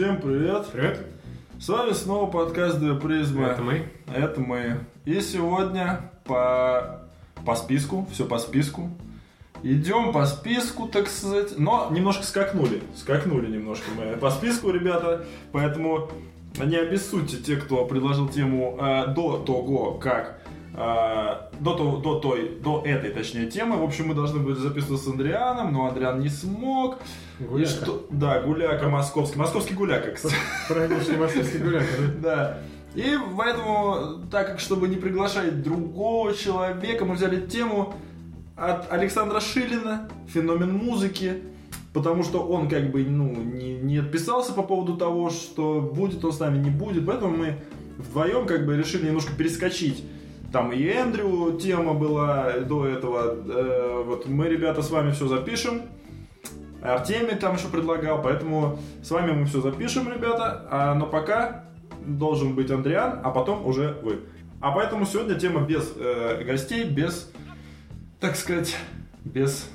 Всем привет! Привет. С вами снова подкаст Две Призмы. Это мы. Это мы. И сегодня по, по списку, все по списку. Идем по списку, так сказать. Но немножко скакнули. Скакнули немножко мы по списку, ребята. Поэтому не обессудьте те, кто предложил тему э, до того, как до, того, до той, до этой, точнее, темы. В общем, мы должны были записываться с Андрианом, но Андриан не смог. И Гуляка. что, да, гуляка московский. Московский гуляка, кстати. Праздничный московский гуляка, да? Да. И поэтому, так как чтобы не приглашать другого человека, мы взяли тему от Александра Шилина, феномен музыки, потому что он как бы ну, не, не отписался по поводу того, что будет он с нами, не будет, поэтому мы вдвоем как бы решили немножко перескочить. Там и Эндрю тема была до этого, Э, вот мы, ребята, с вами все запишем. Артемий там еще предлагал, поэтому с вами мы все запишем, ребята. А, но пока должен быть Андриан, а потом уже вы. А поэтому сегодня тема без э, гостей, без, так сказать, без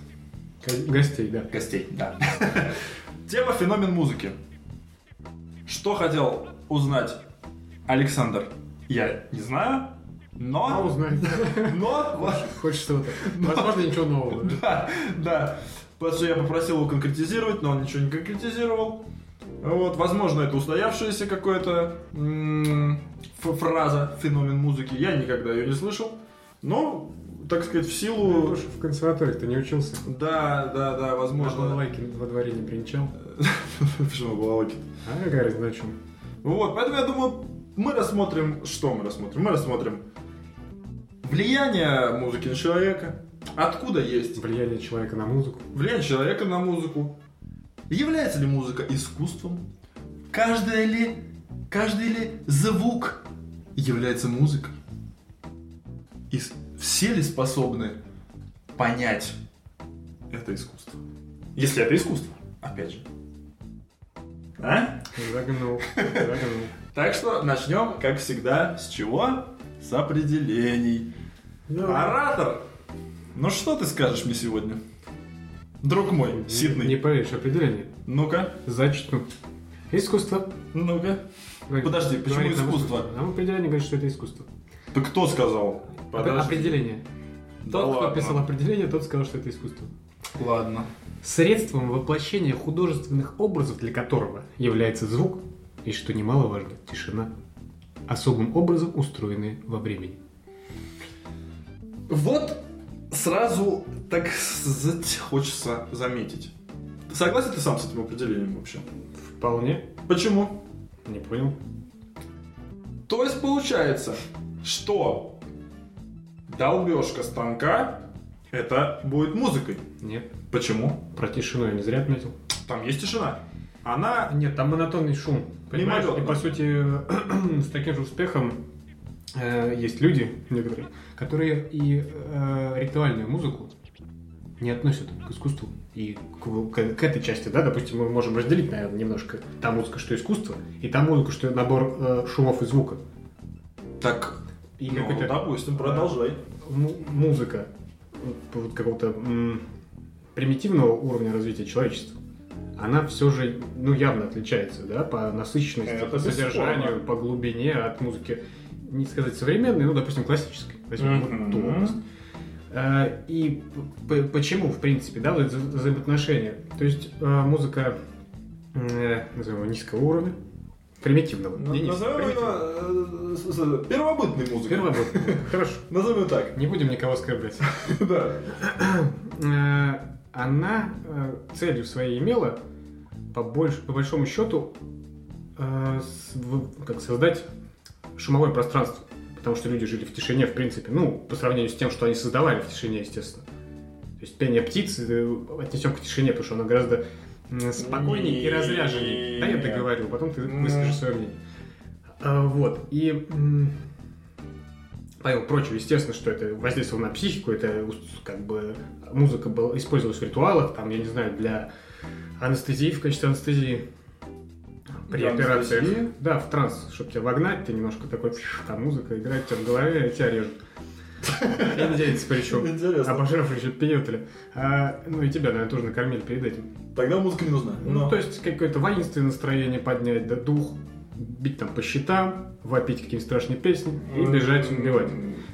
Гостей, да. гостей, да. Тема феномен музыки. Что хотел узнать Александр, я не знаю, А но... узнать. Но... вот- Хоть что-то. Возможно, ничего нового. да? Да. Потому что я попросил его конкретизировать, но он ничего не конкретизировал. Вот, возможно, это устоявшаяся какая-то фраза, феномен музыки. Я никогда ее не слышал. Но, так сказать, в Ну, силу... что в консерватории ты не учился. Да, да, да, возможно. лайки во дворе не принчал. Почему балалайки? А какая разница, о чем? Вот, поэтому я думаю, мы рассмотрим... Что мы рассмотрим? Мы рассмотрим влияние музыки на человека. Откуда есть Влияние человека на музыку. влияние человека на музыку. Является ли музыка искусством? Каждая ли, каждый ли звук является музыкой? И все ли способны понять это искусство? Если это искусство, опять же. А? Загнул. Загнул. Так что начнем, как всегда, с чего? С определений. Оратор! Ну что ты скажешь мне сегодня? Друг мой, Сидней. Не поверишь, определение. Ну-ка, Зачту. Искусство. ну-ка. Подожди, почему искусство? Нам определение говорит, что это искусство. Ты кто сказал? Определение. Да Тот, кто ладно. писал определение, тот сказал, что это искусство. Ладно. Средством воплощения художественных образов, для которого является звук, и, что немаловажно, тишина, особым образом устроенные во времени. Вот сразу, так хочется заметить. Согласен ты сам с этим определением вообще? Вполне. Почему? Не понял. То есть получается, что долбежка станка это будет музыкой. Нет. Почему? Про тишину я не зря отметил. Там есть тишина. Она Нет, там монотонный шум. Понимаешь? И по сути с таким же успехом э, есть люди некоторые, которые и э, ритуальную музыку не относят к искусству и к, к- к этой части, да, допустим, мы можем разделить, наверное, немножко та музыка, что искусство, и та музыка, что набор э, шумов и звука. так. И ну, какой-то допустим, продолжай. му- музыка вот, вот какого-то м, примитивного уровня развития человечества, она все же, ну, явно отличается, да, по насыщенности, Это по содержанию, бесспорно. по глубине от музыки, не сказать современной, ну, допустим, классической. Возьмем вот ту область. Э, И почему, в принципе, да, вот взаимоотношения? То есть э, музыка, э, назовем его, низкого уровня, примитивного. не низкого, Назовем с- первобытной музыкой. Первобытного. Хорошо. Назовем ее так. Не будем никого оскорблять. Да. Она целью своей имела по, больш- по большому счету э, с- как создать шумовое пространство. Потому что люди жили в тишине, в принципе. Ну, по сравнению с тем, что они создавали в тишине, естественно. То есть пение птиц э, отнесем к тишине, потому что оно гораздо спокойнее и разряженнее. Да, я договорю, потом ты М. выскажешь свое мнение. А, Вот. И помимо прочего, естественно, что это воздействовало на психику, это как бы музыка была, использовалась в ритуалах, там, я не знаю, для анестезии, в качестве анестезии. При Для операциях. анестезии? Да, в транс, чтобы тебя вогнать, ты немножко такой, там музыка играет у тебя в голове, и тебя режут. Индейцы причем. Интересно. Обожрав еще пьетли. А, ну и тебя, наверное, тоже накормили перед этим. Тогда музыка не нужна. Ну, то есть какое-то воинственное настроение поднять, да, дух, бить там по щитам, вопить какие-нибудь страшные песни и бежать убивать.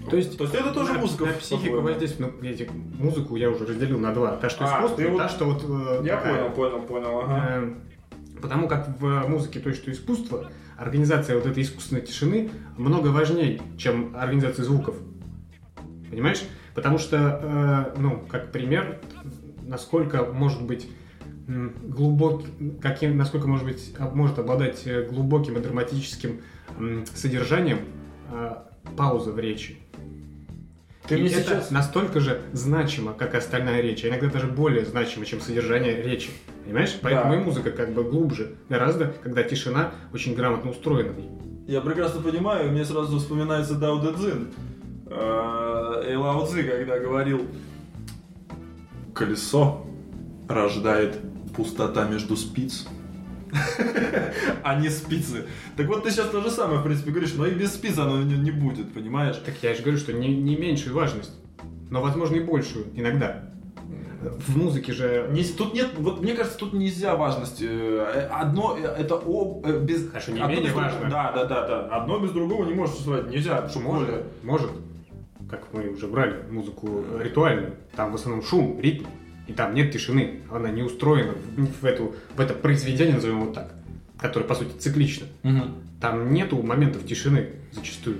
То есть, То есть это тоже на- музыка, На психику воздействует. Ну, эти- музыку я уже разделил на два. Та, что А, искусство, вот- та, что вот... э, Я такая. понял, понял, понял, ага. Э, Потому как в музыке то, что искусство, организация вот этой искусственной тишины много важнее, чем организация звуков. Понимаешь? Потому что, э, ну, как пример, насколько может быть м, глубокий, каким, насколько может быть, а, может обладать э, глубоким и драматическим содержанием э, пауза в речи. Ты И мне это сейчас... настолько же значимо, как и остальная речь, а иногда даже более значимо, чем содержание речи. Понимаешь? Поэтому Да. и музыка как бы глубже гораздо, когда тишина очень грамотно устроена в ней. Я прекрасно понимаю, мне сразу вспоминается Дао Дэ Цзин. Э, И Лао Цзи, когда говорил, колесо рождает пустота между спиц, а не спицы. Так вот ты сейчас то же самое, в принципе, говоришь, но и без спиц оно не, не будет, понимаешь? Так я же говорю, что не, не меньшую важность, но, возможно, и большую иногда. В музыке же... Не- тут нет, вот мне кажется, тут нельзя важности. э, Одно э, это об, э, без... Хорошо, не одно менее без важно. Да, да, да, да. Одно без другого не может существовать. Нельзя, потому что Может, более- может, как мы уже брали музыку ритуальную, там в основном шум, ритм, и там нет тишины, она не устроена в, эту, в это произведение, назовем его так, которое, по сути, циклично. Мгм. Там нету моментов тишины зачастую.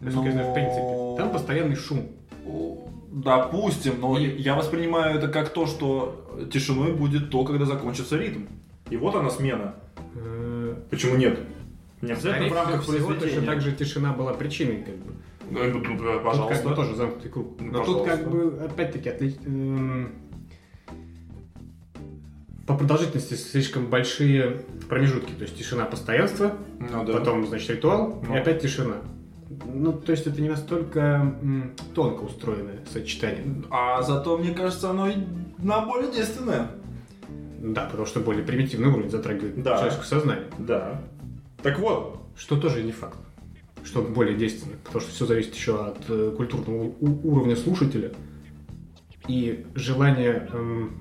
Насколько я знаю, в Но- принципе. Там постоянный шум. Допустим, но И- я воспринимаю это как то, что тишиной будет то, когда закончится ритм. И вот она смена. Э, Почему нет? Не обязательно в рамках всего, точно так же тишина была причиной, как бы. Ну, тут, тут, э, Тут пожалуйста. как бы тоже замкнутый круг. Ну, Но тут как пожалуйста. бы, опять-таки, отли- эм, по продолжительности слишком большие промежутки. То есть тишина постоянства, Ну, да. потом, значит, ритуал, Ну. и опять тишина. Ну, то есть это не настолько м, тонко устроенное сочетание. А зато, мне кажется, оно и на более действенное. Да, потому что более примитивный уровень затрагивает Да. человеческое сознание. Да. Так вот, Что тоже не факт, что более действенный, потому что все зависит еще от э, культурного у- уровня слушателя и желания эм,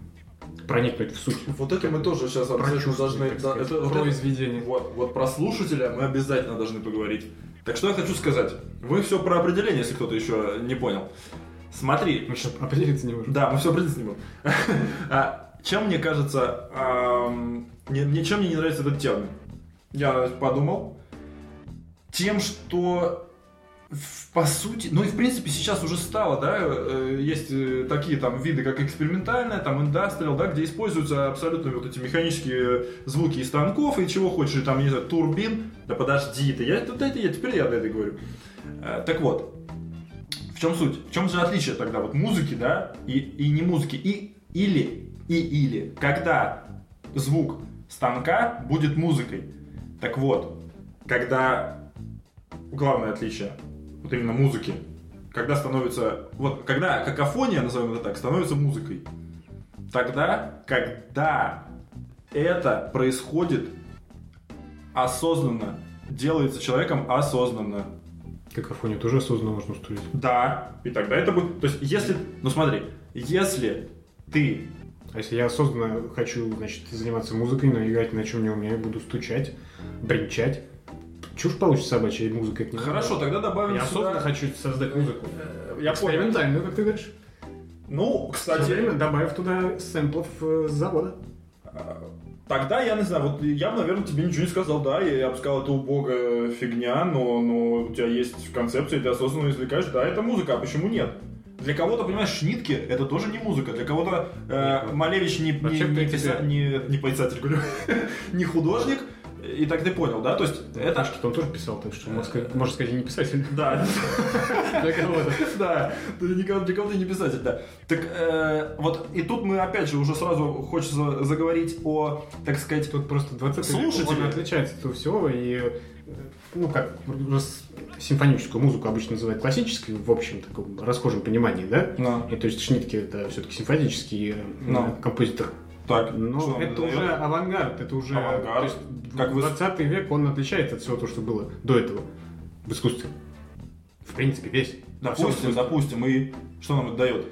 проникнуть в суть вот это мы тоже сейчас обязательно должны... да, это- вот это- произведение. Вот, вот про слушателя мы обязательно должны поговорить. Так что я хочу сказать. Вы все про определение, если кто-то еще не понял. Смотри, Мы сейчас определиться не можем. Да, мы все определиться не можем. А, Чем мне кажется, не- мне- чем мне не нравится этот термин? Я подумал. Тем, что по сути, ну и в принципе сейчас уже стало, да, э, есть э, такие там виды, как экспериментальная, там индастриал, да, где используются абсолютно вот эти механические звуки из станков и чего хочешь, и там, не знаю, турбин. Да подожди ты, я, тут это я, теперь я до это говорю. Э, Так вот, в чем суть? В чем же отличие тогда вот музыки, да, и, и не музыки, и или, и или, когда звук станка будет музыкой. Так вот, когда главное отличие, вот именно музыки, когда становится, вот когда какофония, назовем это так, становится музыкой, тогда, когда это происходит осознанно, делается человеком осознанно. Какофонию тоже осознанно можно устроить. Да, и тогда это будет... То есть, если... Ну смотри, если ты... А если я осознанно хочу, значит, заниматься музыкой, но играть на чем не умею, буду стучать, бренчать, чушь получится собачья, и музыка это не Хорошо, надо. тогда добавим Я сюда- осознанно хочу создать музыку. Э, Я понял. Экспериментальную, как ты говоришь. Ну, кстати, время добавив туда сэмплов э, с завода. тогда я не знаю, вот я бы, наверное, тебе ничего не сказал, да, я, я бы сказал, это убогая фигня, но, но у тебя есть концепция, ты осознанно извлекаешь, да, это музыка, а почему нет? Для кого-то, понимаешь, Шнитке это тоже не музыка. Для кого-то э. Малевич не, не, не, писа- не, не писатель, говорю, не художник. И так ты понял, да? То есть это... Пашки он тоже писал, так что, можно сказать, можно сказать, не писатель. Да, Для кого-то. да, для кого ты не писатель, да. Так э, вот, и тут мы опять же уже сразу хочется заговорить о, так сказать, Тут просто 20 Слушатели. век, он отличается от всего, и, э, ну, как, симфоническую музыку обычно называют классической, в общем таком расхожем понимании, да? Ну, И то есть Шнитке это все-таки симфонический э, Ну. композитор. Так, Но что это дает? уже авангард, это уже... Авангард. есть Как вы- 20 век, он отличается от всего того, что было до этого в искусстве. В принципе, весь. Допустим, допустим, и что нам это дает?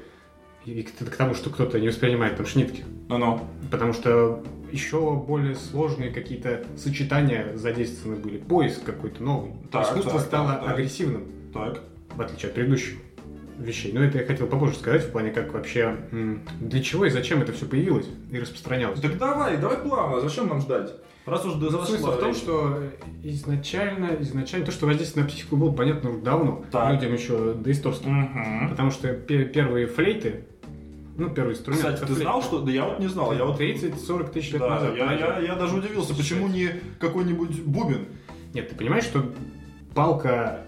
И к, к тому, что кто-то не воспринимает там шнитки. Ну-ну. Потому что еще более сложные какие-то сочетания задействованы были. Поиск какой-то новый. Так, Искусство так, стало так, агрессивным, Так. в отличие от предыдущих вещей. Но это я хотел попозже сказать, в плане, как вообще, для чего и зачем это все появилось и распространялось. Так давай, давай плавно, зачем нам ждать? Раз уж до Смысл в том, что изначально, изначально то, что воздействие на психику было понятно уже давно, Так. людям еще доисторским. Угу. Потому что пе- первые флейты, ну, первый инструмент... Кстати, ты знал, что... Да я вот не знал. Я вот... 30-40 тысяч лет Да, назад. я, я, я даже удивился, почему не какой-нибудь бубен? Нет, ты понимаешь, что палка,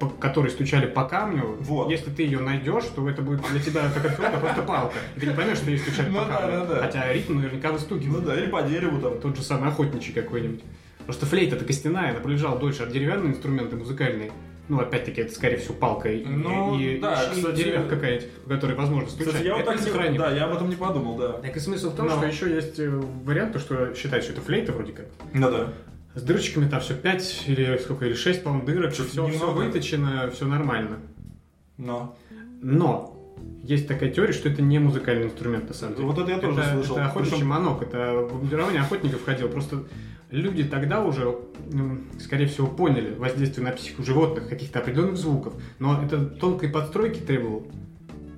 по которой стучали по камню, Вот. если ты ее найдешь, то это будет для тебя как а просто палка. И ты не поймешь, что ей стучали Ну по да, камню. да, да. Хотя ритм наверняка Ну выстукивает. да, или по дереву там. Тот же самый охотничий какой-нибудь. Просто флейта-то костяная, она пролежала дольше от деревянные инструменты музыкальные. Ну, опять-таки, это, скорее всего, палка и, Ну, и, да, и кстати- деревяшка какая-нибудь, по которой возможно стучать. Кстати, я вот так не... сохранил. Да, я об этом не подумал, да. Так и смысл в том, Но. что еще есть э, вариант, то, что считать, что это флейта вроде как. Ну да. С дырочками там все 5 или сколько, или 6, по-моему, дырок, все, немного. выточено, все нормально. Но. Но есть такая теория, что это не музыкальный инструмент на самом деле. Вот это я тоже это, слышал. Это охотничий Причем- манок, это в бомбардирование охотников входил. Просто люди тогда уже, скорее всего, поняли воздействие на психику животных, каких-то определенных звуков. Но это тонкой подстройки требовало.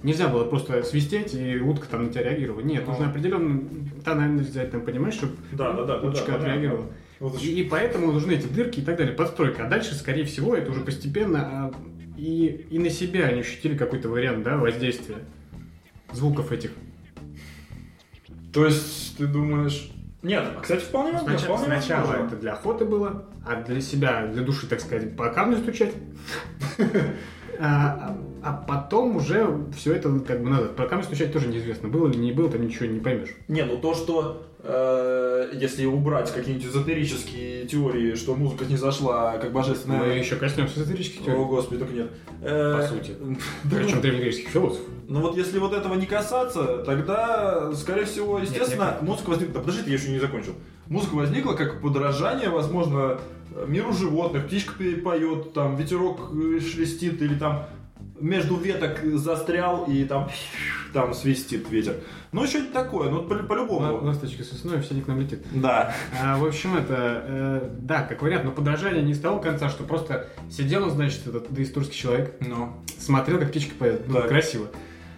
Нельзя было просто свистеть, и утка там на тебя реагировала. Нет, Ну. нужно определенную тональность взять, там, понимаешь, чтобы Да, да, да, да, уточка да, понятно. отреагировала. Вот И, и поэтому нужны эти дырки и так далее, подстройка. А дальше, скорее всего, это уже постепенно а, и, и на себя они ощутили какой-то вариант да, воздействия звуков этих. То есть, ты думаешь... Нет, а, кстати, вполне возможно. Сначала, вполне сначала возможно. это для охоты было, а для себя, для души, так сказать, по камню стучать. А, а- а потом уже все это как бы надо. По камню стучать тоже неизвестно, было или не было, там ничего не поймешь. Не, ну то, что э, если убрать какие-нибудь эзотерические теории, что музыка не зашла как божественная... Мы еще коснемся эзотерических О, теорий, господи, только нет. Э, по сути. Причем древнегреческих философов. Ну вот если вот этого не касаться, тогда, скорее всего, естественно, нет, нет. музыка возникла... Да, подожди, я еще не закончил. Музыка возникла как подражание, возможно, миру животных. Птичка поет, там ветерок э, шелестит, или там между веток застрял и там, там свистит ветер. Ну, что-нибудь такое, ну, по- по-любому. Ласточка сосной, все к нам летит. Да. А, в общем, это, э, да, как вариант, но подражание не с того конца, что просто сидел, значит, этот доисторский человек, Ну. смотрел, как птичка поет, Так. красиво.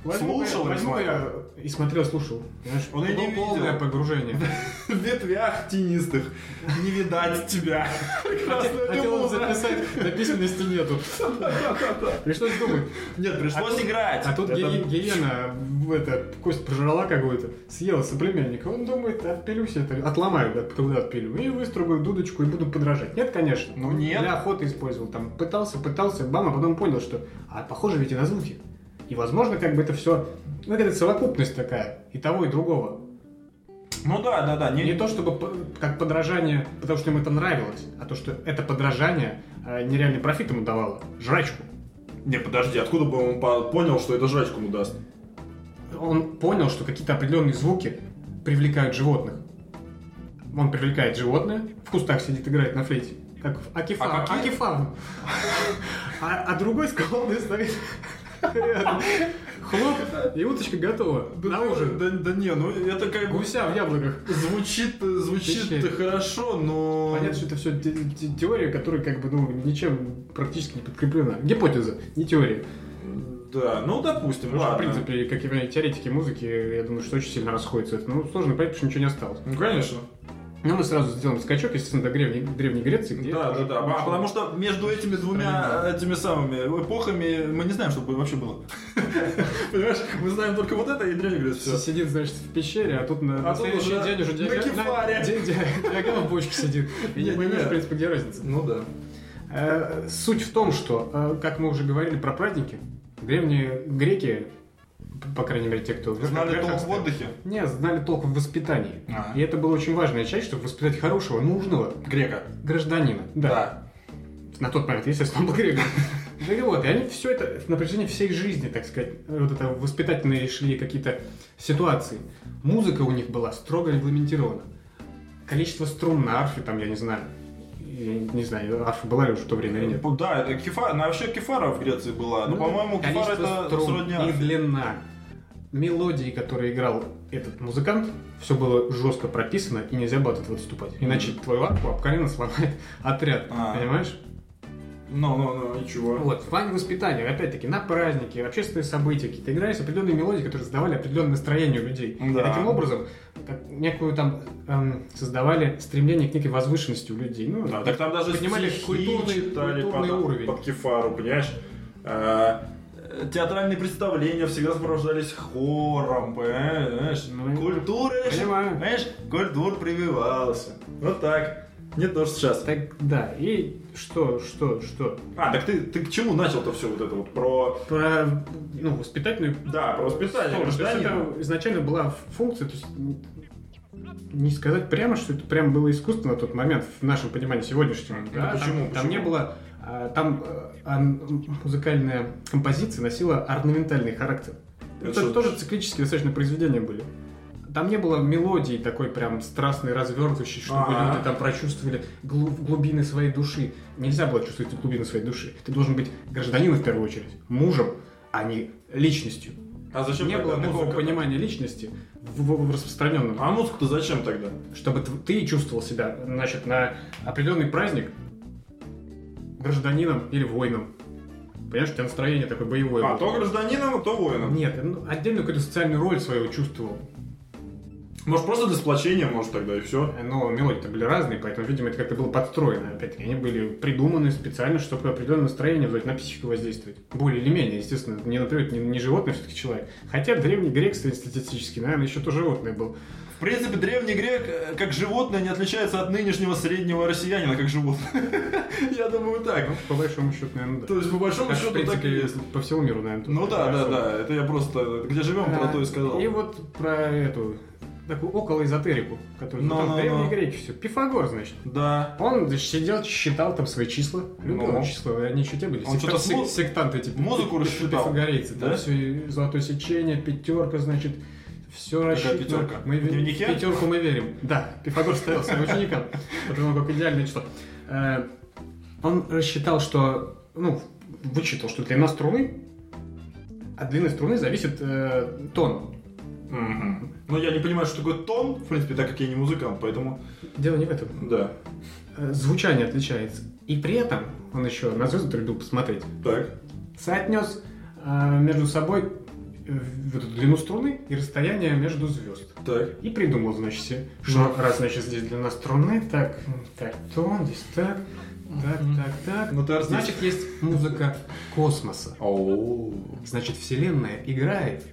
Возьму Слушал, возьму я и смотрел, слушал. Понимаешь, Он и не видел. погружение. В ветвях тенистых не видать тебя. Хотел записать на письменности нету. Пришлось думать. Нет, пришлось А играть. А тут в это, кость прожрала какую-то, съела соплеменника. Он думает, отпилюсь это, отломаю, от- когда отпилю. И выстрогаю дудочку и буду подражать. Нет, конечно. Ну, нет. Для охоты использовал. Там пытался, пытался, бам, а потом понял, что а похоже ведь и на звуки. И возможно, как бы это все, ну, это совокупность такая, и того, и другого. Ну да, да, да. Не то чтобы как подражание, потому что ему это нравилось, а то, что это подражание э, нереальный профит ему давало. Жрачку. Не, подожди, откуда бы он по- понял, что это жрачку ему даст? он понял, что какие-то определенные звуки привлекают животных. Он привлекает животное, в кустах сидит, играет на флейте. Как в Акифа. А какие? Акифа. А, а другой с колонной стоит. Хлоп, и уточка готова. На ужин. Да, да не, ну это как Гуся в яблоках. звучит, звучит хорошо, но... Понятно, что это все теория, которая как бы ну, ничем практически не подкреплена. Гипотеза, не теория. Да, ну допустим, Потому что, в ладно. принципе, как и теоретики музыки, я думаю, что очень сильно расходятся. Ну, сложно понять, потому что ничего не осталось. Ну, конечно. Ну, мы сразу сделаем скачок, естественно, до Древней, Древней Греции, где... Да, да, да. А потому что между этими двумя этими самыми эпохами мы не знаем, что вообще было. Понимаешь, мы знаем только вот это и. Все Все. сидит, значит, в пещере, а тут на, на А следующий день уже диаграмма в бочке сидит. И не понимаешь, в принципе, где разница. Ну да. Э, Суть в том, что, э, как мы уже говорили про праздники, древние греки, по крайней мере, те, кто... Знали толк в отдыхе? Не, знали толк в воспитании. А. И это была очень важная часть, чтобы воспитать хорошего, нужного Грека. гражданина. Да. На тот момент, естественно, он был греком. Ну и вот, и они все это на протяжении всей жизни, так сказать, вот это воспитательные шли какие-то ситуации. Музыка у них была строго регламентирована. Количество струн на арфе, там, я не знаю, Я не знаю, арфа была ли уже в то время или нет. Да, это кефа, ну, вообще кефара в Греции была. Но, Ну, по-моему, кефара это сродни и длина мелодии, которые играл этот музыкант, все было жестко прописано, и нельзя было от этого отступать. Иначе твою арфу обколено сломает отряд, А. понимаешь? Ну, ну, ну, ничего. Вот, в плане воспитания, опять-таки, на праздники, общественные события, какие-то игрались определенные мелодии, которые создавали определенное настроение у людей. Да. И таким образом, как некую там эм, создавали стремление к некой возвышенности у людей. Ну, Да, так там даже поднимали стихи культурный, читали культурный под, уровень. под кефару, понимаешь? Театральные представления всегда сопровождались хором, понимаешь? Ну, Культура, понимаю. понимаешь, культур прививался. Вот так. Не то, что сейчас. Так, да, и что, что, что? А, так ты, ты к чему начал-то все вот это вот про... Про, ну, воспитательную Да, про воспитание Тоже, то есть это изначально была функция, то есть не сказать прямо, что это прям было искусство на тот момент в нашем понимании сегодняшнем. Ну, да, почему, Там, там почему? не было, там э, а, музыкальная композиция носила орнаментальный характер. Это Это, тоже циклические достаточно произведения были. Там не было мелодии такой прям страстной, развертывающей, чтобы Ага. люди там прочувствовали глу- глубины своей души. Нельзя было чувствовать глубины своей души. Ты должен быть гражданином в первую очередь, мужем, а не личностью. А зачем не было такого понимания личности в, в- в распространенном. А музыку-то зачем тогда? Чтобы ты чувствовал себя, значит, на определенный праздник гражданином или воином. Понимаешь, у тебя настроение такое боевое. А, было. то гражданином, то воином. Нет, ну, отдельную какую-то социальную роль свою чувствовал. Может, просто для сплочения, может, тогда и все. Но мелодии-то были разные, поэтому, видимо, это как-то было подстроено. Опять-таки, они были придуманы специально, чтобы определенное настроение на психику воздействовать. Более или менее, естественно, не, например, не, не животное все-таки человек. Хотя древний грек статистически, наверное, еще то животное был. В принципе, древний грек э, как животное не отличается от нынешнего среднего россиянина как животное. Я думаю, так. Ну, по большому счету, наверное, да. То есть, по большому Как, в счету, так и принципе, есть. по всему миру, наверное. Ну да, да, да. Это я просто где живем, про то и сказал. И вот про эту такую околоэзотерику, которую Ну, там ну, древние ну. греки все. Пифагор, значит. Да. Он сидел, считал там свои числа. Любые Ну. числа, они еще те были. Он что-то с сек- сектанты эти. музыку рассчитал, Пифагорейцы. Там да? все золотое сечение, пятерка, значит, все рассчитано. пятерка? Мы, В дневнике? пятерку мы верим. Да, Пифагор ставил своим ученикам. Потому как идеальное число. Э, Он рассчитал, что, ну, вычитал, что длина струны от длины струны зависит э, тон. Мгм. Ну, я не понимаю, что такое тон, в принципе, так как я не музыкант, поэтому... Дело не в этом. Да. Э, Звучание отличается. И при этом он еще на звезды любил посмотреть. Так. Соотнес э, между собой вот эту длину струны и расстояние между звезд. Так. И придумал, значит, что раз, значит, здесь длина струны, так, так, тон, здесь так, так, так, так. Ну, ты. Значит, есть музыка космоса. Оу. Значит, Вселенная играет.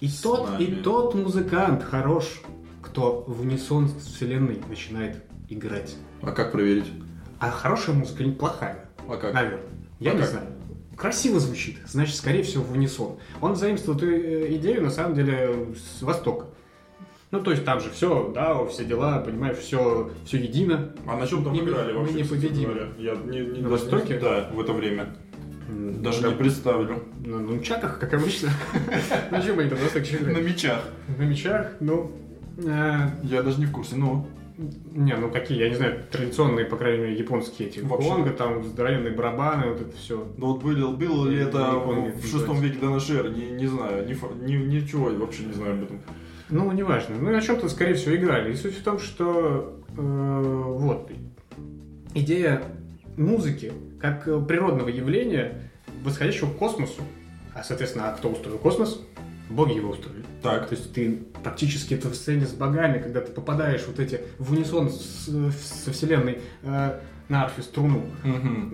И тот, нами. и тот музыкант хорош, кто в унисон с Вселенной начинает играть. А как проверить? А хорошая музыка не плохая, А как? наверное. Я А не как? знаю. Красиво звучит, значит, скорее всего, в унисон. Он заимствовал эту э, идею, на самом деле, с Востока. Ну, то есть там же все, да, все дела, понимаешь, все, все едино. А на чем там Не- играли мы вообще? не кстати победим. Я не, не, На даже не- Востоке? Да, в это время. Даже да, не представлю. На нунчаках, как обычно. Ну, чем они там на Востоке На мечах. На мечах, ну... э, Я даже не в курсе, ну. Не, ну какие, я не знаю, традиционные, по крайней мере, японские эти. Вообще. Конго, там здоровенные барабаны, вот это все. Ну вот было, было ли это Япония в шестом веке до нашей эры, не, не знаю, ни, ни- ничего вообще не знаю об этом. Ну, неважно. Ну, и о чем-то, скорее всего, играли. И суть в том, что э, вот идея музыки как э, природного явления, восходящего к космосу. А, соответственно, а кто устроил космос? Боги его устроили. Так. То есть ты практически это в сцене с богами, когда ты попадаешь вот эти в унисон с- со вселенной э, на арфе струну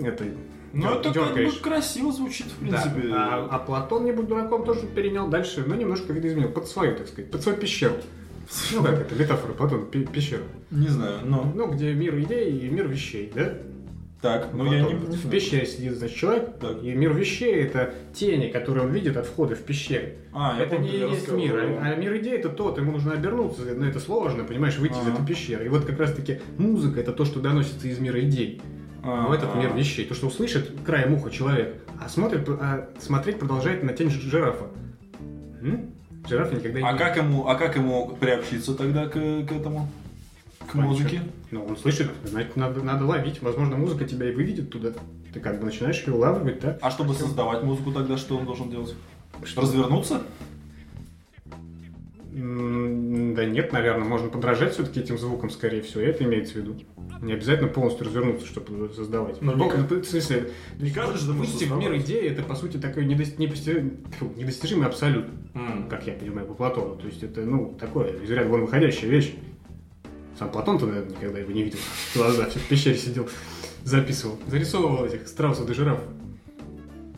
этой Ну дер- это как дергаешь. бы красиво звучит, в Да. принципе. А, а Платон, не будь дураком, тоже перенял дальше, но немножко видоизменил, под свою, так сказать, под свою пещеру. Ну как это, метафора Платона, пе- пещера. Не знаю, но... Ну, где мир идей и мир вещей, да? Так, ну я не... В пещере сидит, значит, человек, Так. и мир вещей — это тени, которые он видит от входа в пещеру. А, это помню, не есть рассказывал. мир, а, а мир идей — это тот, ему нужно обернуться, но это сложно, понимаешь, выйти из Ага. этой пещеры. И вот как раз-таки музыка — это то, что доносится из мира идей. А, в этот а. мир вещей. То, что услышит краем уха человек, а, смотрит, а смотреть продолжает на тень жирафа. М? Жираф никогда не А как ему, а как ему приобщиться тогда к, к этому? К музыке. Ну, он слышит, значит, надо, надо ловить. Возможно, музыка тебя и выведет туда. Ты как бы начинаешь ее улавливать, так? А чтобы создавать музыку тогда, что он должен делать? Развернуться? М, Да нет, наверное, можно подражать все-таки этим звукам, скорее всего, это имеется в виду. Не обязательно полностью развернуться, чтобы создавать. Но Ну, мне как бы, в смысле, Не же может выйти в мир идеи, это, по сути, такой недос- непости- фу, недостижимый абсолют, М. как я понимаю, по Платону. То есть это, ну, такое, из ряда вон выходящая вещь. Сам Платон-то, наверное, никогда его не видел. Глаза, все в пещере сидел, записывал, зарисовывал этих страусов и жирафов.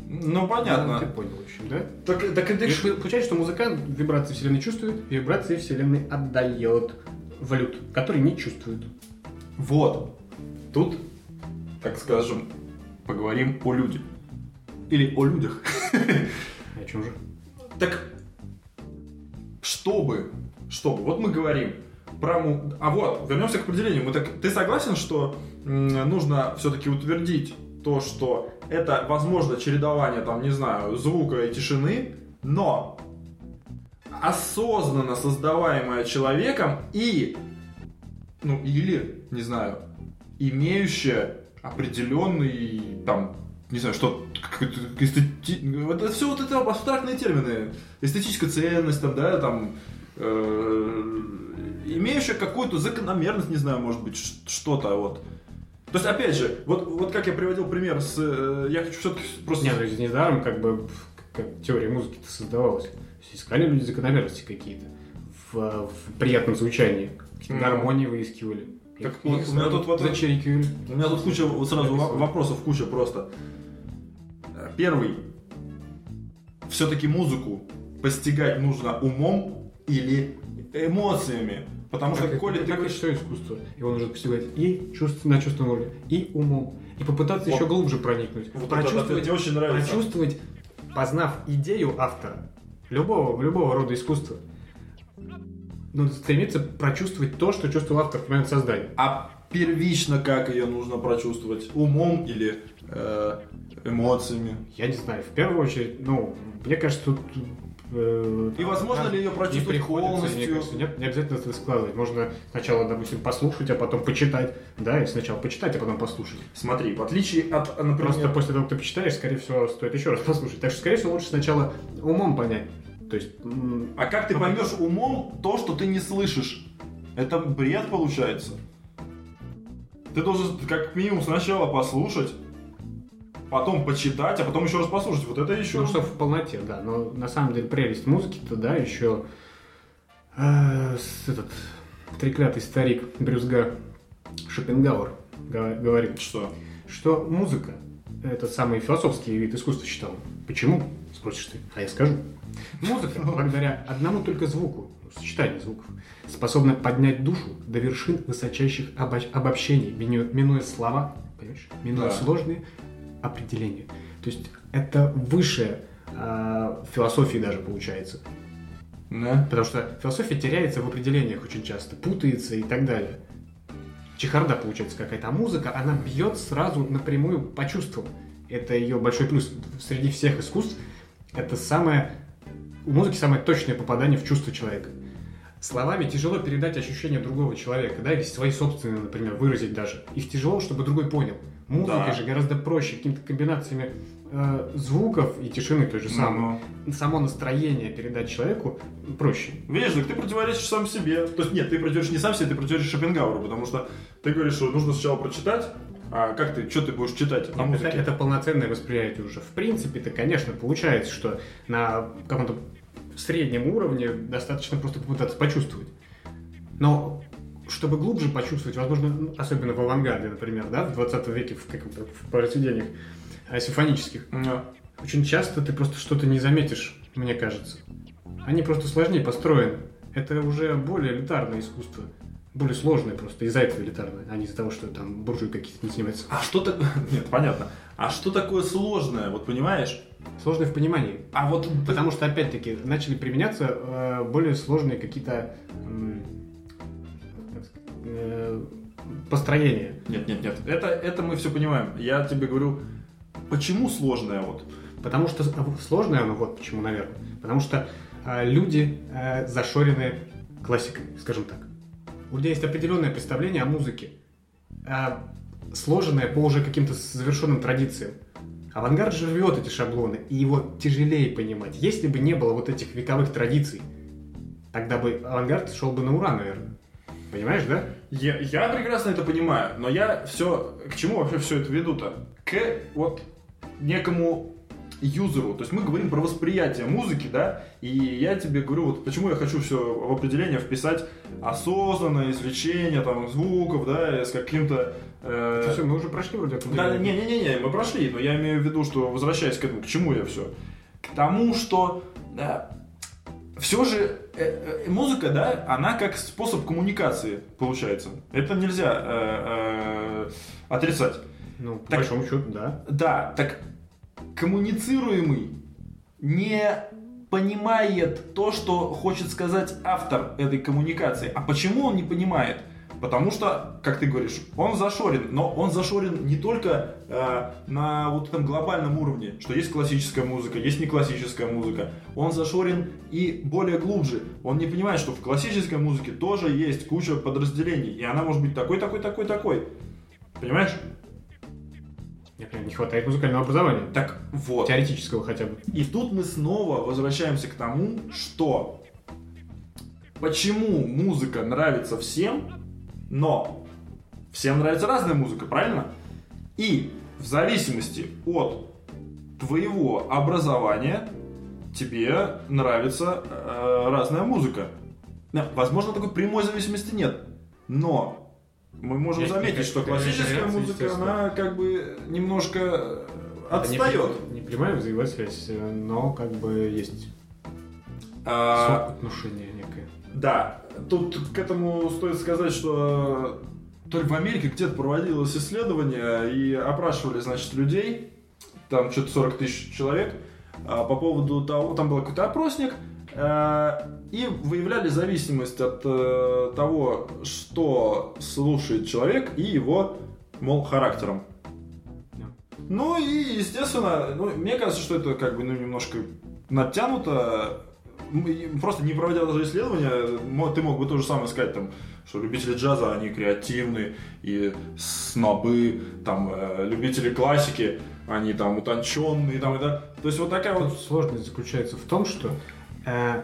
Ну, Ну, Ты понятно. понял, в общем, да? Так, так это ж- получается, что музыкант вибрации Вселенной чувствует, вибрации Вселенной отдает валют, который не чувствует. Вот. Тут, так скажем, поговорим о людях. Или о людях. О чем же? Так, чтобы, чтобы, вот мы говорим про... му- А вот, вернемся к определению. Мы так, ты согласен, что нужно все-таки утвердить то, что это возможно чередование, там, не знаю, звука и тишины, но осознанно создаваемое человеком и, ну, или, не знаю, имеющее определенный, там, не знаю, что эстети- Это все вот это абстрактные термины. Эстетическая ценность, там, да, там, э, имеющая какую-то закономерность, не знаю, может быть, что-то вот. То есть, опять же, вот, вот как я приводил пример с... э, я хочу все-таки просто... Нет, ну, недаром как бы как теория музыки-то создавалась. То есть искали люди закономерности какие-то в, в приятном звучании. Какие-то гармонии выискивали. Так вот, у меня тут вот-. У меня тут куча, вот сразу вопросов, куча просто. Первый. Все-таки музыку постигать нужно умом или эмоциями. Потому что, Как, коли это, ты как и все искусство. Его нужно постигать и чувств, на чувственном уровне, и умом. И попытаться Вот. еще глубже проникнуть. Вот это, это прочувствовать, мне очень нравится. прочувствовать, познав идею автора, любого, любого рода искусства, нужно стремиться прочувствовать то, что чувствовал автор в момент создания. А первично как ее нужно прочувствовать? Умом или э, эмоциями? Я не знаю, в первую очередь, ну, мне кажется, тут... э, И возможно ли ее не мне полностью? кажется, нет, не обязательно это складывать. Можно сначала, допустим, послушать, а потом почитать. Да, и сначала почитать, а потом послушать. Смотри, в отличие от, например... Просто после того, как ты почитаешь, скорее всего, стоит еще раз послушать. Так что, скорее всего, лучше сначала умом понять. То есть, А как ты поймешь умом то, что ты не слышишь? Это бред получается. Ты должен как минимум сначала послушать, потом почитать, а потом еще раз послушать. Вот это еще... ну, что в полноте, да. Но на самом деле прелесть музыки-то, да, еще э, этот треклятый старик Брюсга Шопенгауэр га- говорит, Что? что музыка – это самый философский вид искусства считал. Почему? Спросишь ты. А я скажу. Музыка, благодаря одному только звуку, сочетанию звуков, способна поднять душу до вершин высочайших обо- обобщений, минуя, минуя слова, понимаешь? Минуя Да. сложные определения. То есть это выше а, философии даже получается. Да. Потому что философия теряется в определениях очень часто, путается и так далее. Чехарда получается какая-то, а музыка, она бьет сразу напрямую по чувствам. Это ее большой плюс. Среди всех искусств это самое... У музыки самое точное попадание в чувство человека. Словами тяжело передать ощущения другого человека, да, или свои собственные, например, выразить даже. Их тяжело, чтобы другой понял. Музыкой Да. же гораздо проще, какими-то комбинациями э, звуков и тишины той же самой. Ну, Само настроение передать человеку проще. Видишь, так ты противоречишь сам себе. То есть нет, ты противоречишь не сам себе, ты противоречишь Шопенгауэру, потому что ты говоришь, что нужно сначала прочитать, а как ты, что ты будешь читать на Это, музыке? это полноценное восприятие уже. В принципе-то, конечно, получается, что на каком-то среднем уровне достаточно просто попытаться почувствовать. Но чтобы глубже почувствовать, возможно, ну, особенно в авангарде, например, да, в 20 веке в, каком-то, в произведениях э, симфонических, очень часто ты просто что-то не заметишь, мне кажется. Они просто сложнее построены. Это уже более элитарное искусство. Более сложное просто, из-за этого элитарное, а не из-за того, что там буржуи какие-то не снимаются. А что такое... Нет, понятно. А что такое сложное, вот понимаешь? Сложное в понимании. А вот... Потому что, опять-таки, начали применяться э, более сложные какие-то сказать, э, построения. Нет, нет, нет. Это, это мы все понимаем. Я тебе говорю, почему сложное вот? Потому что сложное оно вот почему, наверное. Потому что э, люди э, зашорены классикой, скажем так. у тебя есть определенное представление о музыке, а, сложенное по уже каким-то завершенным традициям. Авангард живет эти шаблоны, и его тяжелее понимать. Если бы не было вот этих вековых традиций, тогда бы авангард шел бы на ура, наверное. Понимаешь, да? Я, я прекрасно это понимаю, но я все... К чему вообще все это веду-то? К вот некому юзеру. То есть мы говорим про восприятие музыки, да, и я тебе говорю, вот почему я хочу все в определение вписать осознанное извлечение там звуков, да, с каким-то... Э... Это все, мы уже прошли вроде это. Да, не-не-не, мы прошли, но я имею в виду, что возвращаясь к этому, к чему я все? К тому, что да, все же музыка, да, она как способ коммуникации получается. Это нельзя э, э, отрицать. Ну, по так, большому счету, да. Да, так коммуницируемый не понимает то, что хочет сказать автор этой коммуникации. А почему он не понимает? Потому что, как ты говоришь, он зашорен, но он зашорен не только э, на вот этом глобальном уровне, что есть классическая музыка, есть не классическая музыка. Он зашорен и более глубже. Он не понимает, что в классической музыке тоже есть куча подразделений, и она может быть такой, такой, такой, такой. Понимаешь? Не хватает музыкального образования. Так вот. Теоретического хотя бы. И тут мы снова возвращаемся к тому, что почему музыка нравится всем, но всем нравится разная музыка, правильно? И в зависимости от твоего образования тебе нравится э, разная музыка. Возможно, такой прямой зависимости нет. Но мы можем Есть заметить, что классическая музыка, она как бы немножко отстает. Не, не прямая взаимосвязь, но как бы есть а, отношение некое. Да, тут к этому стоит сказать, что то ли в Америке где-то проводилось исследование и опрашивали, значит, людей, там что-то 40 тысяч человек, а, по поводу того, там был какой-то опросник, Э, и выявляли зависимость от э, того, что слушает человек и его, мол, характером. Ну и, естественно, ну, мне кажется, что это как бы ну, немножко натянуто. Просто не проводя даже исследования, ты мог бы то же самое сказать, там, что любители джаза, они креативны, и снобы, там, э, любители классики, они там утонченные, там, это. То есть вот такая Тут вот... Сложность заключается в том, что э,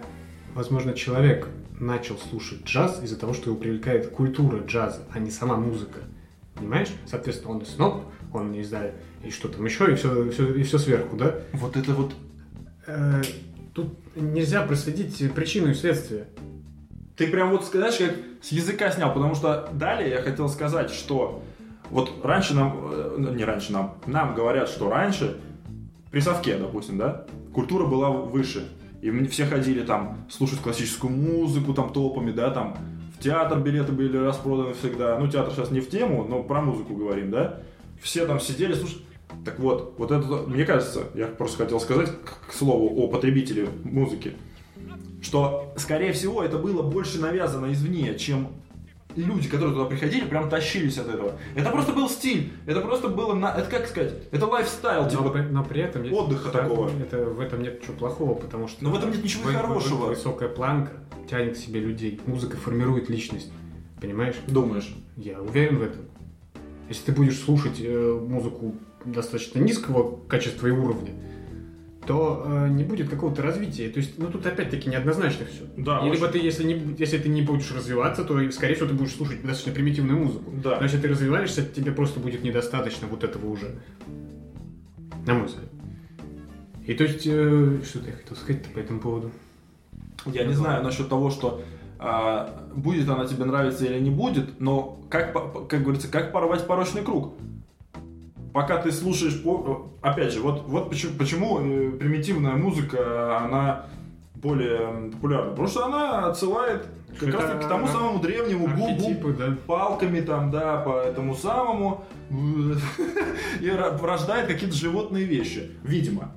возможно, человек начал слушать джаз из-за того, что его привлекает культура джаза, а не сама музыка. Понимаешь? Соответственно, он и сноб, он не знаю, и что там еще, и все, все, и все сверху, да? Вот это вот... Э, тут нельзя проследить причину и следствие. Ты прям вот, знаешь, как с языка снял, потому что далее я хотел сказать, что вот раньше нам, э, не раньше нам, нам говорят, что раньше при совке, допустим, да, культура была выше. И все ходили там слушать классическую музыку там толпами, да, там в театр билеты были распроданы всегда. Ну, театр сейчас не в тему, но про музыку говорим, да. Все там сидели, слушали. Так вот, вот это, мне кажется, я просто хотел сказать, к слову, о потребителе музыки, что, скорее всего, это было больше навязано извне, чем люди, которые туда приходили, прям тащились от этого. Это просто был стиль, это просто было, на, это как сказать, это лайфстайл, типа но, но при этом есть, отдыха да, такого. Это, в этом нет ничего плохого, потому что... Но в этом нет ничего вы, хорошего. Вы, высокая планка тянет к себе людей, музыка формирует личность, понимаешь? Думаешь? Я уверен в этом. Если ты будешь слушать э, музыку достаточно низкого качества и уровня, то э, не будет какого-то развития. То есть, ну тут опять-таки неоднозначно все. Да, и либо ты, если, не, если ты не будешь развиваться, то, скорее всего, ты будешь слушать достаточно примитивную музыку. Да. Но если ты развиваешься, тебе просто будет недостаточно вот этого уже. На мой взгляд. И то есть, э, что ты хотел сказать по этому поводу? Я не знаю насчет того, что э, будет она тебе нравиться или не будет, но как, как говорится, как порвать порочный круг пока ты слушаешь, опять же, вот, вот почему, почему э, примитивная музыка, она более популярна. Потому что она отсылает как раз к тому самому древнему бубу, да. палками там, да, по этому самому и рождает какие-то животные вещи, видимо.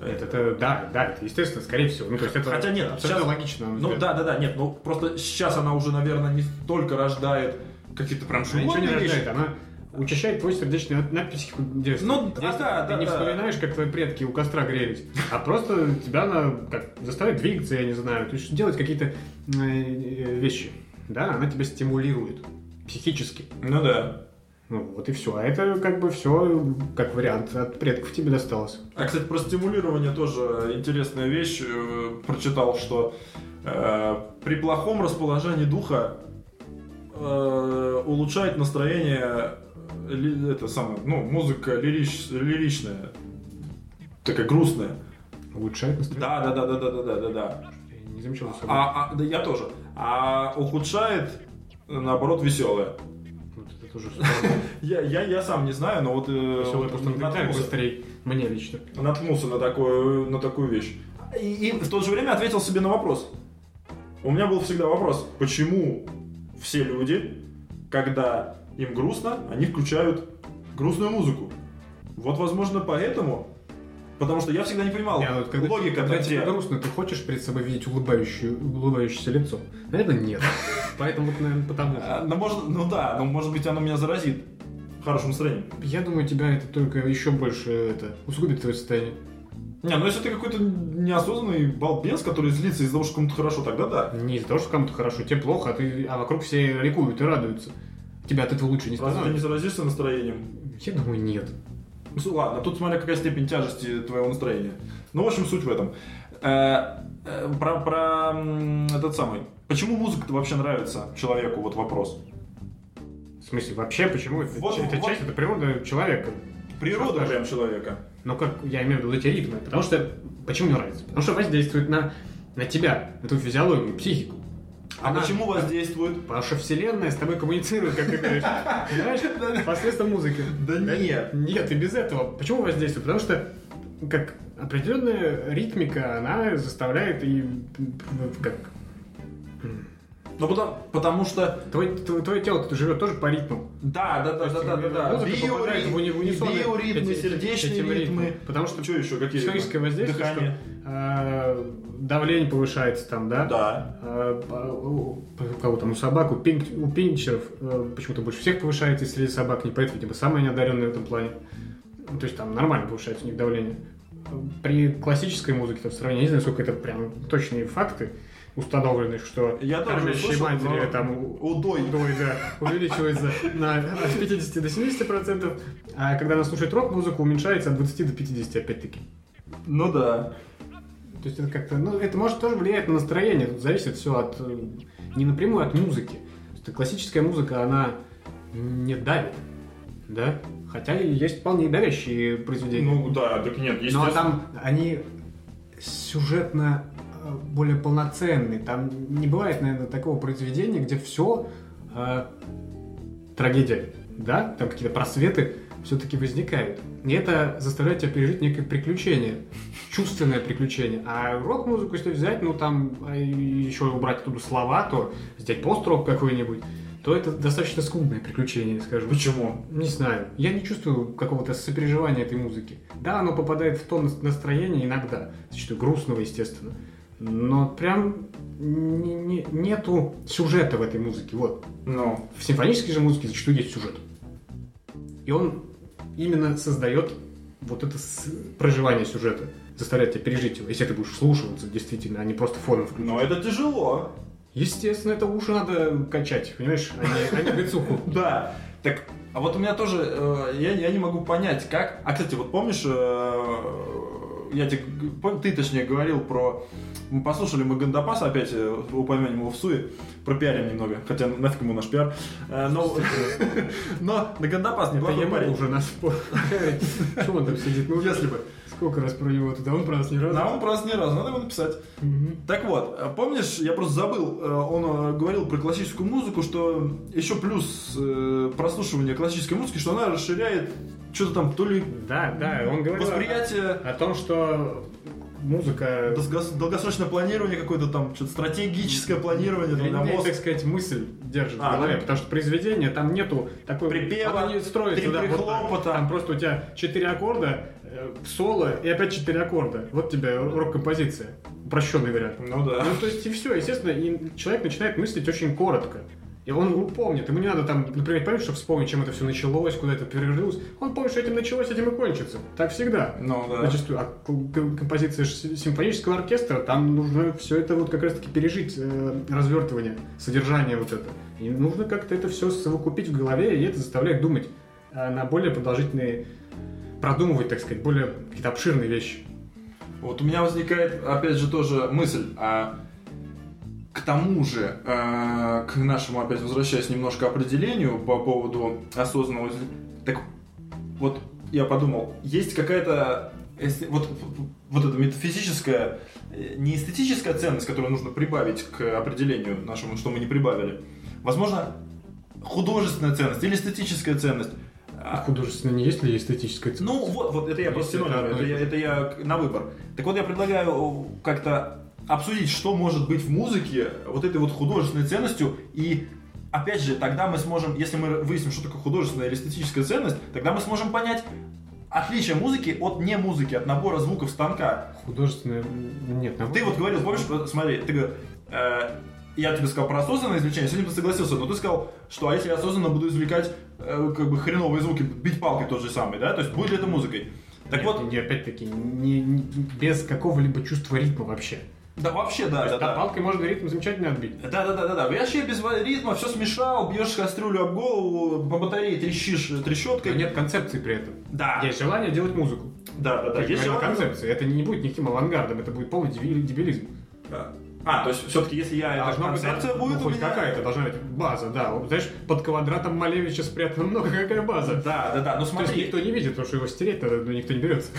Это, это, да, да, это естественно, скорее всего. Ну, то есть это Хотя нет, абсолютно сейчас, логично. Ну да, да, да, нет, ну просто сейчас она уже, наверное, не только рождает какие-то прям животные она не рождает, она Учащает твой сердечный на психику детства. Ну, да, да, Ты да, не да. вспоминаешь, как твои предки у костра грелись, а просто тебя она как, заставит двигаться, я не знаю, то есть делать какие-то э, вещи. да, она тебя стимулирует психически. Ну да. Ну вот и все. А это как бы все как вариант от предков тебе досталось. А, кстати, про стимулирование тоже интересная вещь. Э, Прочитал, что э, при плохом расположении духа э, улучшает настроение э, ли, это самое, ну, музыка лирич, лиричная, такая грустная. Улучшает настроение? Да, да, да, да, да, да, да, да. Я не замечал за. А, а, да, я тоже. А ухудшает, наоборот, веселое. Вот это тоже я, я, я сам не знаю, но вот... Э, Веселая просто наткнулся. быстрее, мне лично. Наткнулся на такую, на такую вещь. И, и в то же время ответил себе на вопрос. У меня был всегда вопрос, почему все люди, когда им грустно, они включают грустную музыку. Вот, возможно, поэтому. Потому что я всегда не понимал Не, а вот когда, логика когда тебе грустно, ты хочешь перед собой видеть улыбающую, улыбающееся лицо? Наверное, нет. Поэтому, вот, наверное, потому. А, Ну, может, ну да, ну, может быть, оно меня заразит хорошим настроением. Я думаю, тебя это только еще больше это усугубит твое состояние. Не, ну если ты какой-то неосознанный балбес, который злится из-за того, что кому-то хорошо, тогда да. Не из-за того, что кому-то хорошо, тебе плохо, а, ты, а вокруг все ликуют и радуются. Тебя от этого лучше не Разве ты не становится. заразишься настроением? Я думаю, нет. Ну, ладно, тут смотря какая степень тяжести твоего настроения. Ну, в общем, суть в этом. Э, э, Про, про этот самый. Почему музыка вообще нравится человеку? Вот вопрос. В смысле, вообще, почему? Это, Вот- это вот- часть, это природа человека. Природа Что прям человека. Но как я имею в виду эти ритмы? Потому что... Почему мне нравится? Потому что воздействует на, на тебя, на твою физиологию, психику. А Она- почему воздействует? Потому что вселенная с тобой коммуницирует, как ты говоришь. Понимаешь? Посредством музыки. Да нет. Нет, и без этого. Почему воздействует? Потому что как определенная ритмика, она заставляет и как Ну, потому, потому что... твое, твое тело живет тоже по ритму. Да, да, да, То да, да, да, да. музыка попадает в уни- в унисон биоритмы, эти- сердечные этим ритмы. ритмом. Потому что Что еще? Какие? психологическое ритмы? воздействие, Дыхание. что э, давление повышается там, да? Да. А, по- у у кого там, у собак, у, пин- у пинчеров э, почему-то больше всех повышается, если среди собак не поэт, видимо, самые неодаренные в этом плане. Ну, То есть там нормально повышается у них давление. При классической музыке, там, в сравнении, не знаю, сколько это прям точные факты установлены, что Я тоже кормящие слышал, матери но там Удой. удой, да, увеличивается на, от 50 до 70 процентов, а когда она слушает рок-музыку, уменьшается от 20 до 50 опять-таки. Ну да. То есть это как-то, ну, это может тоже влиять на настроение, тут зависит все от, э, не напрямую от музыки. То есть классическая музыка, она не давит, да? Хотя есть вполне давящие произведения. Ну да, так нет, Но естественно. там они сюжетно более полноценные. Там не бывает, наверное, такого произведения, где все трагедия, да? Там какие-то просветы все-таки возникают. И это заставляет тебя пережить некое приключение, чувственное приключение. А рок-музыку, если взять, ну там а еще убрать оттуда слова, то взять пост-рок какой-нибудь, то это достаточно скудное приключение, скажем. Почему? Не знаю. Я не чувствую какого-то сопереживания этой музыки. Да, оно попадает в то нас- настроение иногда, зачастую грустного, естественно. Но прям не- не- нету сюжета в этой музыке. Вот. Ну. В симфонической же музыке зачастую есть сюжет. И он именно создает вот это проживание сюжета, заставляет тебя пережить его, если ты будешь слушаться действительно, а не просто фоном включить. Но это тяжело. Естественно, это уши надо качать, понимаешь, а не, а не бицуху. Да. Так, а вот у меня тоже, э, я, я не могу понять, как... А, кстати, вот помнишь, э, я тебе, ты точнее говорил про... Мы послушали мы Гандапаса, опять э, упомянем его в суе, пропиарим немного, хотя нафиг ему наш пиар. Э, Но, но на Гандапас неплохой парень. уже нас Чего он там сидит? Ну, Если бы. Сколько раз про него туда? Он про нас ни разу. А он просто ни разу, надо его написать. Так вот, э, помнишь, я просто забыл, он говорил про классическую музыку, что еще плюс прослушивания классической музыки, что она расширяет что-то там, то ли Да, да, он говорил восприятие, о, о том, что музыка долго- долгосрочное планирование какое-то там, что-то стратегическое планирование там, для длиннее, мозга. так сказать, мысль держит А, в голове, ну. потому что произведение там нету такой Припева, не строится, три да, вот там. там просто у тебя четыре аккорда, э, соло и опять четыре аккорда. Вот тебе рок-композиция, упрощенный вариант. Ну да. Ну, то есть, и все, естественно, и человек начинает мыслить очень коротко. И он помнит, ему не надо там, например, помнить, чтобы вспомнить, чем это все началось, куда это перерылось. Он помнит, что этим началось, этим и кончится. Так всегда. Ну, да. Зачастую. А композиция симфонического оркестра, там нужно все это вот как раз-таки пережить, э, развертывание, содержание вот это. И нужно как-то это все совокупить в голове, и это заставляет думать э, на более продолжительные, продумывать, так сказать, более какие-то обширные вещи. Вот у меня возникает, опять же, тоже мысль, а к тому же, э, к нашему, опять возвращаясь немножко определению по поводу осознанного... Так вот, я подумал, есть какая-то вот, вот эта метафизическая, э, не эстетическая ценность, которую нужно прибавить к определению нашему, что мы не прибавили. Возможно, художественная ценность или эстетическая ценность. А художественно не есть ли эстетическая ценность? Ну, вот, вот это я просто это одно это, и я, это я на выбор. Так вот, я предлагаю как-то обсудить, что может быть в музыке вот этой вот художественной ценностью, и опять же, тогда мы сможем, если мы выясним, что такое художественная или эстетическая ценность, тогда мы сможем понять отличие музыки от не музыки, от набора звуков станка. Художественная... Нет, наоборот. Ты вот говорил, помнишь, смотри, ты говорил, э, я тебе сказал про осознанное извлечение, сегодня ты согласился, но ты сказал, что а если я осознанно буду извлекать э, как бы хреновые звуки, бить палкой тот же самый, да, то есть будет ли это музыкой? Так Нет, вот, не, опять-таки, не, не- без какого-либо чувства ритма вообще. Да вообще, да, То да, есть да. палкой можно ритм замечательно отбить. Да, да, да, да, да. Вообще без ритма все смешал, бьешь кастрюлю об голову, по батарее трещишь Но трещоткой. нет концепции при этом. Да, Есть желание делать музыку. да, да, да. Есть желание- концепция. Это не будет никаким авангардом, это будет полный деби- дебилизм. Да. А, то есть все-таки если я это Должна быть концепция ну, будет у хоть меня- какая-то должна быть база, да. Знаешь, под квадратом Малевича спрятано много, какая база. Да, да, да. Ну То есть смотри, никто не видит, потому что его стереть надо, но никто не берется.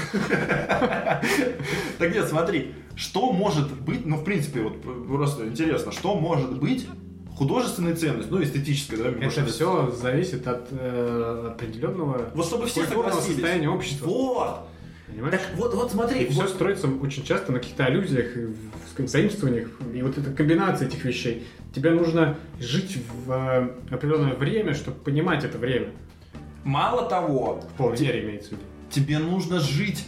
так нет, смотри, что может быть, ну в принципе вот просто интересно, что может быть художественной ценностью, ну эстетической, да? Это быть. все зависит от э, определенного Вот чтобы все согласились. состояния общества. Вот. Понимаешь? Так вот, вот смотри, И все вот- строится очень часто на каких-то аллюзиях, заимствованиях. И вот эта комбинация этих вещей. Тебе нужно жить в э, определенное время, чтобы понимать это время. мало того, В полной мере имеется в виду. тебе нужно жить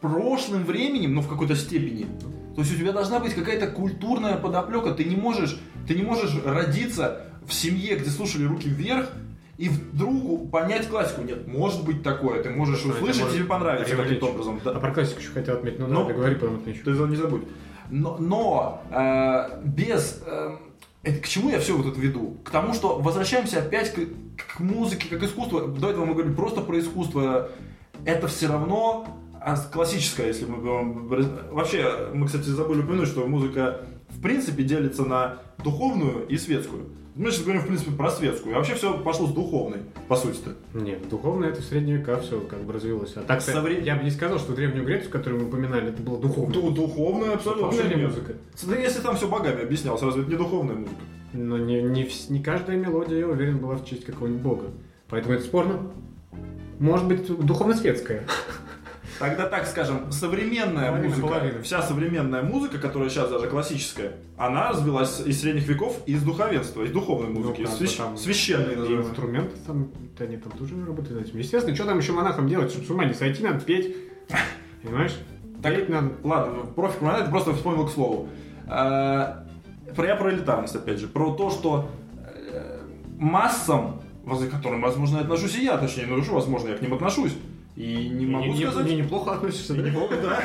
прошлым временем, ну в какой-то степени. То есть у тебя должна быть какая-то культурная подоплека. Ты не можешь, ты не можешь родиться в семье, где слушали руки вверх, и вдруг понять классику. Нет, может быть такое. Ты можешь Что услышать, может тебе понравится каким-то образом. Да. А про классику еще хотел отметить. Ну, Ну, да, договори, потом отмечу. Ты не забудь. Но, но, э, без... э, это к чему я все вот это веду? К тому, что возвращаемся опять к, к музыке, как искусство. До этого мы говорили просто про искусство. Это все равно а, классическое, если мы. Вообще, мы, кстати, забыли упомянуть, что музыка в принципе делится на духовную и светскую. Мы сейчас говорим, в принципе, про светскую. А вообще все пошло с духовной, по сути-то. Нет, духовно это в средние века все как бы развилось. А так Со вре- я бы не сказал, что Древнюю Грецию, которую мы упоминали, это было духовно. Ду- Духовная абсолютно. Духовная нет. музыка. Смотри, если там все богами объяснялось, разве это не духовная музыка? Но не, не, не каждая мелодия, я уверен, была в честь какого-нибудь бога. Поэтому это спорно. Может быть, духовно-светская. Тогда так скажем, современная Половина, музыка, половина. вся современная музыка, которая сейчас даже классическая, она развилась из средних веков из духовенства, из духовной музыки, Ну, из да, свящ- там- священной И назовем. инструменты там, да, они там тоже работают над этим. Естественно, что там еще монахам делать, чтобы с ума не сойти, надо петь. Понимаешь? Так- Петь надо. Ладно, профик монет, просто вспомнил к слову. А, Про я про элитарность, опять же, про то, что э, массам, возле которым, возможно, отношусь и я, точнее, ну что, возможно, я к ним отношусь. И не могу не, сказать... не- неплохо относишься, да? Неплохо, да.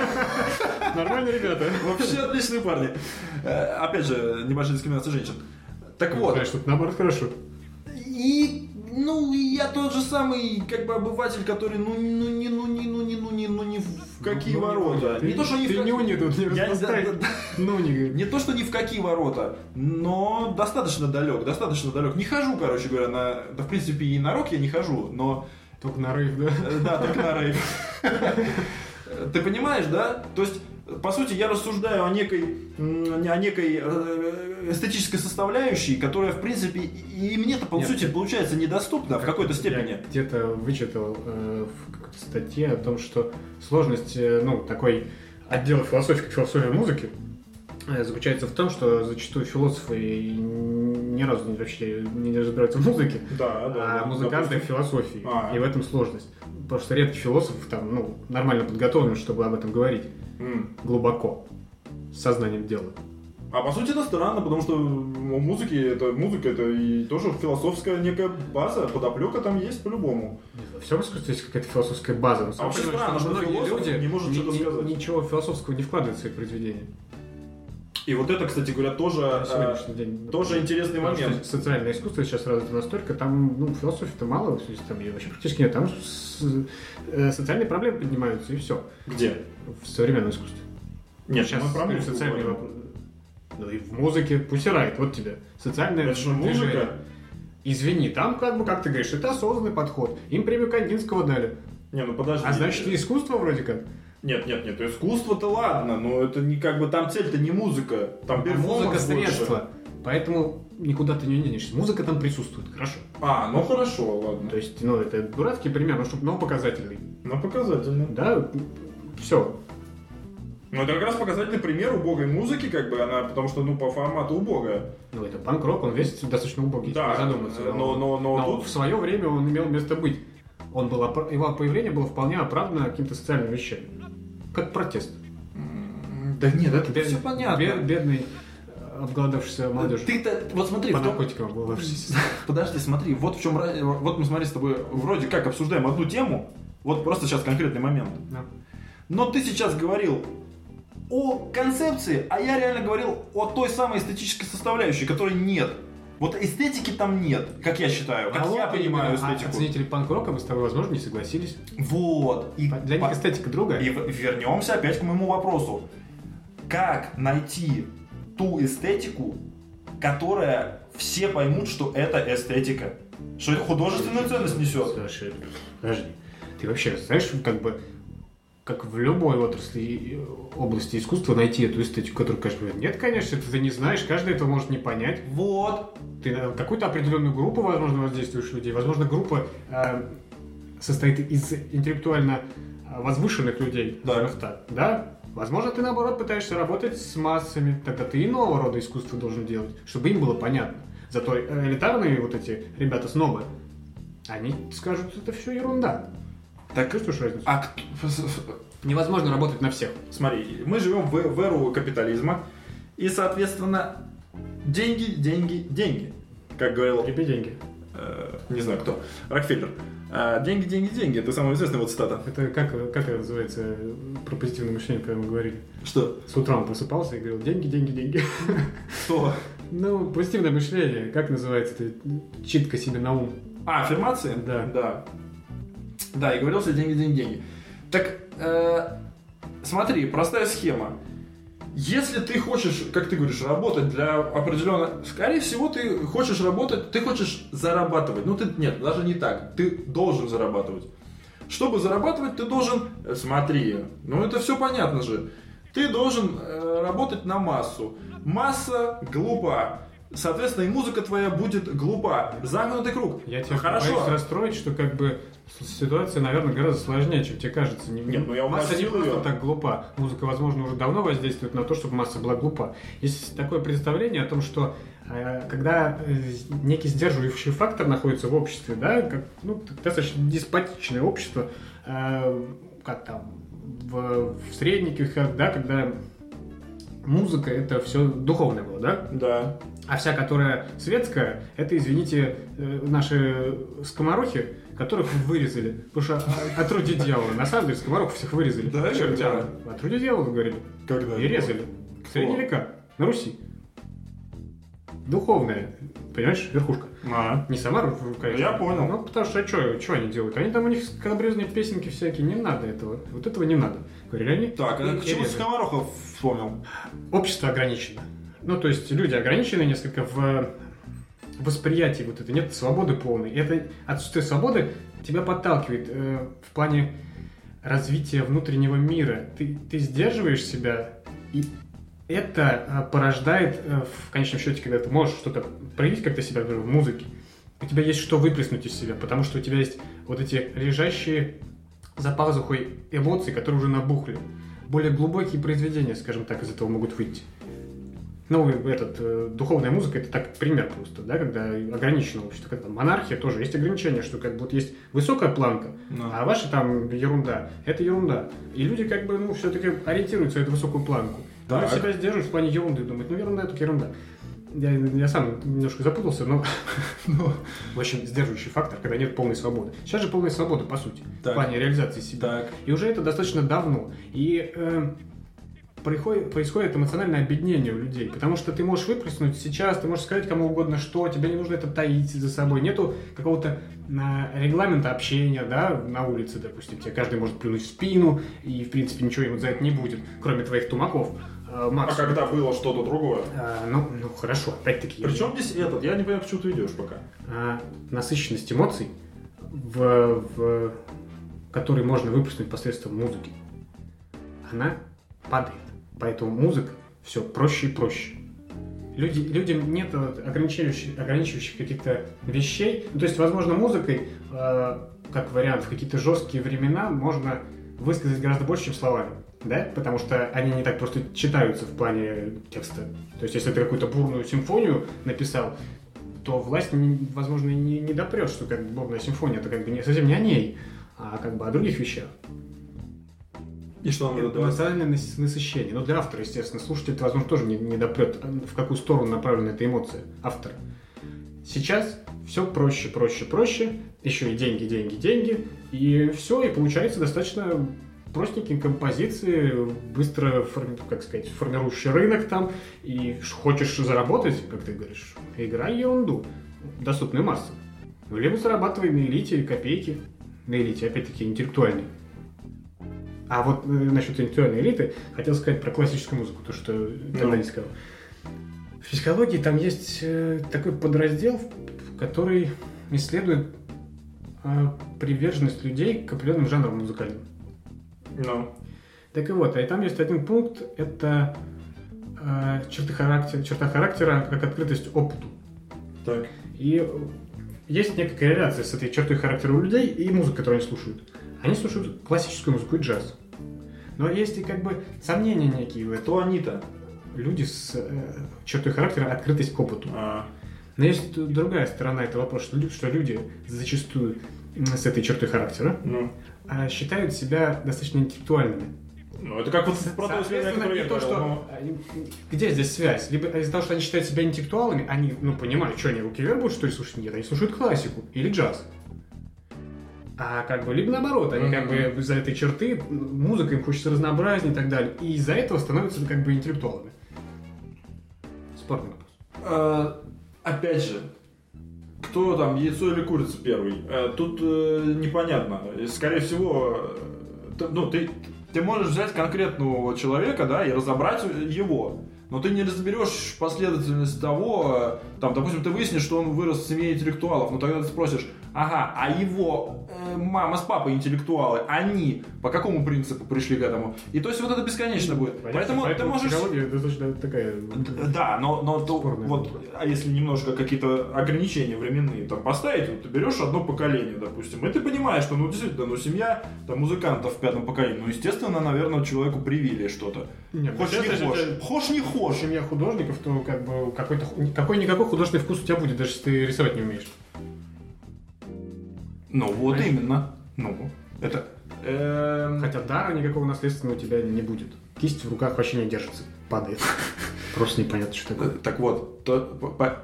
Нормальные ребята. Вообще отличные парни. Э, Опять же, небольшая дискриминация женщин. Так вот, Знаешь, тут наоборот хорошо. И, ну, и я тот же самый, как бы, обыватель, который, ну, ну, не, ну, не, ну, не, ну, не, ну, не в какие Ну, не ворота. Ты, Не то, что не в ты как- не уни тут, не Я- да, да, Ну, не Не то, что ни в какие ворота, но достаточно далек, достаточно далек. Не хожу, короче говоря, на... Да, в принципе, и на рок я не хожу, но... Только на рейв, да? э, Да, только на рейв. Ты понимаешь, да? То есть, по сути, я рассуждаю о некой, о некой э, эстетической составляющей, которая, в принципе, и мне-то, по Нет. сути, получается недоступна в какой-то степени. Где-то вычитал э, в статье о том, что сложность, э, ну, такой отдела философии, как философия музыки, э, заключается в том, что зачастую философы ни разу не, вообще не разбираются в музыке, Да, а музыканты в философии. А. И в этом сложность. Потому что редкий философ там, ну, нормально подготовлен, чтобы об этом говорить. М. Глубоко. С сознанием дела. А по сути это странно, потому что у музыки это музыка, это и тоже философская некая база, подоплека там есть по-любому. Во всем искусстве есть какая-то философская база. А вообще странно, что многие люди не может что-то сказать. ничего философского не вкладывают в свои произведения. И вот это, кстати говоря, тоже, э, день. тоже интересный Потому момент. социальное искусство сейчас развито настолько, там ну, философии-то мало, то есть там ее вообще практически нет. Там э, социальные проблемы поднимаются, и все. Где? В современном искусстве. Нет, сейчас мы про социальные вопросы. Ну и в музыке, пусть райт, вот тебе. Социальное Это же музыка. Извини, там как бы, как ты говоришь, это осознанный подход. Им премию Кандинского дали. Не, ну подожди. А значит, искусство вроде как. Нет, нет, нет, искусство-то ладно, но это не как бы там цель-то не музыка, там А музыка средство. Поэтому никуда ты не денешься. Музыка там присутствует, хорошо. А, ну хорошо, ладно. То есть, ну, это дурацкий пример, но, чтоб- но показательный. Ну показательно. Да, все. Ну это как раз показательный пример убогой музыки, как бы она, потому что ну по формату убогая. Ну, это панк-рок, он весь достаточно убогий, Да, задуматься. но, но, но, Но тут в свое время он имел место быть. Он был, его появление было вполне оправдано каким-то социальным вещами. Как протест. Да нет, это Бед- все понятно. бед- бедный, э, обголодавшийся молодежь. Ты-то, вот смотри, По том- наркотикам обголодавшийся. Подожди, смотри, вот в чем вот мы смотри с тобой вроде как обсуждаем одну тему, вот просто сейчас конкретный момент. Да. Но ты сейчас говорил о концепции, а я реально говорил о той самой эстетической составляющей, которой нет. Вот эстетики там нет, как я считаю, как А я вот понимаю а эстетику. Ценители панк-рока бы с тобой, возможно, не согласились. Вот. И, Для по- них эстетика другая. и вернемся опять к моему вопросу. Как найти ту эстетику, которая все поймут, что это эстетика? Что это художественную ценность несет? Слушай, подожди. Ты вообще знаешь, как бы, как в любой отрасли области искусства найти эту эстетику, которую каждый говорит, нет, конечно, ты не знаешь, каждый этого может не понять. Вот. Ты на какую-то определенную группу, возможно, воздействуешь людей. Возможно, группа э, состоит из интеллектуально э, возвышенных людей, Да. так, да? Возможно, ты, наоборот, пытаешься работать с массами. Тогда ты иного рода искусство должен делать, чтобы им было понятно. Зато элитарные вот эти ребята-снобы, они скажут, это все ерунда. Так, Чувствуешь разницу? а кто- Невозможно работать на всех. смотри, мы живем в, в эру капитализма, и, соответственно, деньги, деньги, деньги. Как говорил, Тебе деньги. э, не знаю кто, Рокфеллер. Э, деньги, деньги, деньги. Это самая известная вот цитата. Это как, как это называется про позитивное мышление, когда мы говорили? Что? С утра он просыпался и говорил, деньги, деньги, деньги. Что? Ну, позитивное мышление, как называется это? Читка себе на ум. А, аффирмации? Да. Да. Да, и говорил, что деньги, деньги, деньги. Так, э, смотри, простая схема. Если ты хочешь, как ты говоришь, работать для определенного... Скорее всего, ты хочешь работать, ты хочешь зарабатывать. Ну, ты... Нет, даже не так. Ты должен зарабатывать. Чтобы зарабатывать, ты должен... э, Смотри, ну это все понятно же. Ты должен э, работать на массу. Масса глупа. Соответственно, и музыка твоя будет глупа. Замкнутый круг. Я тебя Хорошо. боюсь расстроить, что как бы ситуация, наверное, гораздо сложнее, чем тебе кажется. Не- Нет, ну я масса не просто так глупа. Музыка, возможно, уже давно воздействует на то, чтобы масса была глупа. Есть такое представление о том, что э, когда э, некий сдерживающий фактор находится в обществе, да, как, ну, достаточно деспотичное общество, э, как там, в, в средних веках, да, когда музыка это все духовное было, да? Да. А вся, которая светская, это, извините, э, наши скоморохи, которых вырезали. Потому что от руди дьявола. На самом деле скоморохов всех вырезали. Да, К чертям. да. От руди дьявола, говорили. Когда? И резали. В средние века. На Руси. Духовная. Понимаешь, верхушка. А. Не сама, ру- конечно. Я понял. Ну, потому что, что они делают? Они там, у них скобрезные песенки всякие, не надо этого. Вот этого не надо. Говорили они. Так, а к и чему резали. Скоморохов вспомнил? общество ограничено. Ну, то есть люди ограничены несколько в восприятии вот это, нет свободы полной. И это отсутствие свободы тебя подталкивает э, в плане развития внутреннего мира. Ты, ты сдерживаешь себя, и это э, порождает э, в конечном счете, когда ты можешь что-то проявить как-то себя например, в музыке, у тебя есть что выплеснуть из себя, потому что у тебя есть вот эти лежащие за пазухой эмоции, которые уже набухли. Более глубокие произведения, скажем так, из этого могут выйти. Ну, этот, э, духовная музыка, это так пример просто, да, когда ограничено общество. Когда монархия тоже есть ограничения, что как бы вот есть высокая планка, а А. ваша там ерунда, это ерунда. И люди как бы, ну, все-таки ориентируются на эту высокую планку. Он Так. себя сдерживает в плане ерунды, думает, ну ерунда, это ерунда. Я, я сам немножко запутался, но, но в общем, сдерживающий фактор, когда нет полной свободы. Сейчас же полная свобода, по сути, Так. в плане реализации себя. Так. И уже это достаточно давно. И э, происходит, происходит эмоциональное объединение у людей, потому что ты можешь выплеснуть сейчас, ты можешь сказать кому угодно что, тебе не нужно это таить за собой, нету какого-то э, регламента общения, да, на улице, допустим, тебе каждый может плюнуть в спину, и, в принципе, ничего ему за это не будет, кроме твоих тумаков. Э, А когда было что-то другое? э, ну, ну, хорошо, опять-таки. Причем здесь этот? Я не понимаю, к чему ты идешь пока. а, насыщенность эмоций, в, в, который можно выплеснуть посредством музыки, она падает. Поэтому музыка все проще и проще. Люди, людям нет ограничивающих, ограничивающих каких-то вещей. Ну, то есть, возможно, музыкой, э, как вариант, в какие-то жесткие времена можно высказать гораздо больше, чем словами. Да? Потому что они не так просто читаются в плане текста. То есть, если ты какую-то бурную симфонию написал, то власть, возможно, не, не допрет, что как бурная симфония, это как бы не, совсем не о ней, а как бы о других вещах. И что нам это? Эмоциональное нас- насыщение. Но для автора, естественно, слушатель, это, возможно, тоже не, не допрет, в какую сторону направлена эта эмоция автора. Сейчас все проще, проще, проще. Еще и деньги, деньги, деньги. И все, и получается достаточно простенькие композиции, быстро, как сказать, формирующий рынок там. И хочешь заработать, как ты говоришь, играй ерунду, доступную массу. Либо зарабатывай на элите копейки. На элите, опять-таки, интеллектуальной. А вот э, насчет интеллектуальной элиты хотел сказать про классическую музыку, то, что Ну. не сказал. В физиологии там есть э, такой подраздел, который исследует э, приверженность людей к определенным жанрам музыкальным. Ну. Так и вот, и там есть один пункт, это э, черты характера, черта характера как открытость опыту. Так. И есть некая корреляция с этой чертой характера у людей и музыка, которую они слушают. Они слушают классическую музыку и джаз. Но есть и как бы сомнения некие. Кто они-то? Люди с э, чертой характера открытость к опыту. А, Но есть другая сторона этого вопроса, что лю- что люди зачастую с этой чертой характера ну. а, считают себя достаточно интеллектуальными. Ну, это как вот про то я то, что... они- Где здесь связь? Либо из-за того, что они считают себя интеллектуалами, они, ну, понимают, что они руки вверх будут, что ли, слушать? Нет, они слушают классику или джаз. А как бы, либо наоборот, они как бы из-за этой черты, музыка им хочется разнообразнее и так далее, и из-за этого становятся как бы интеллектуалами. Спорный вопрос. Э, опять же, кто там, яйцо или курица первый? Э, тут э, непонятно. Скорее всего, э, ты- ну, ты, ты можешь взять конкретного человека, да, и разобрать его. Но ты не разберешь последовательность того, э, там, допустим, ты выяснишь, что он вырос в семье интеллектуалов, но тогда ты спросишь, ага, а его э, мама с папой интеллектуалы, они по какому принципу пришли к этому? И то есть вот это бесконечно будет. Поэтому, ты можешь... достаточно такая... Да, но, но то, вот, а если немножко какие-то ограничения временные там поставить, вот ты берешь одно поколение, допустим, и ты понимаешь, что, ну, действительно, ну, семья там музыкантов в пятом поколении, ну, естественно, наверное, человеку привили что-то. Нет, Хочешь не хочешь, хочешь не хочешь. семья художников, то как бы какой-то какой-никакой художественный вкус у тебя будет, даже если ты рисовать не умеешь. Ну, вот Понимаешь? именно. Ну, это... эм, Хотя дара никакого наследственного у тебя не будет. Кисть в руках вообще не держится, падает. Просто непонятно, что такое. Так вот, то, по- по-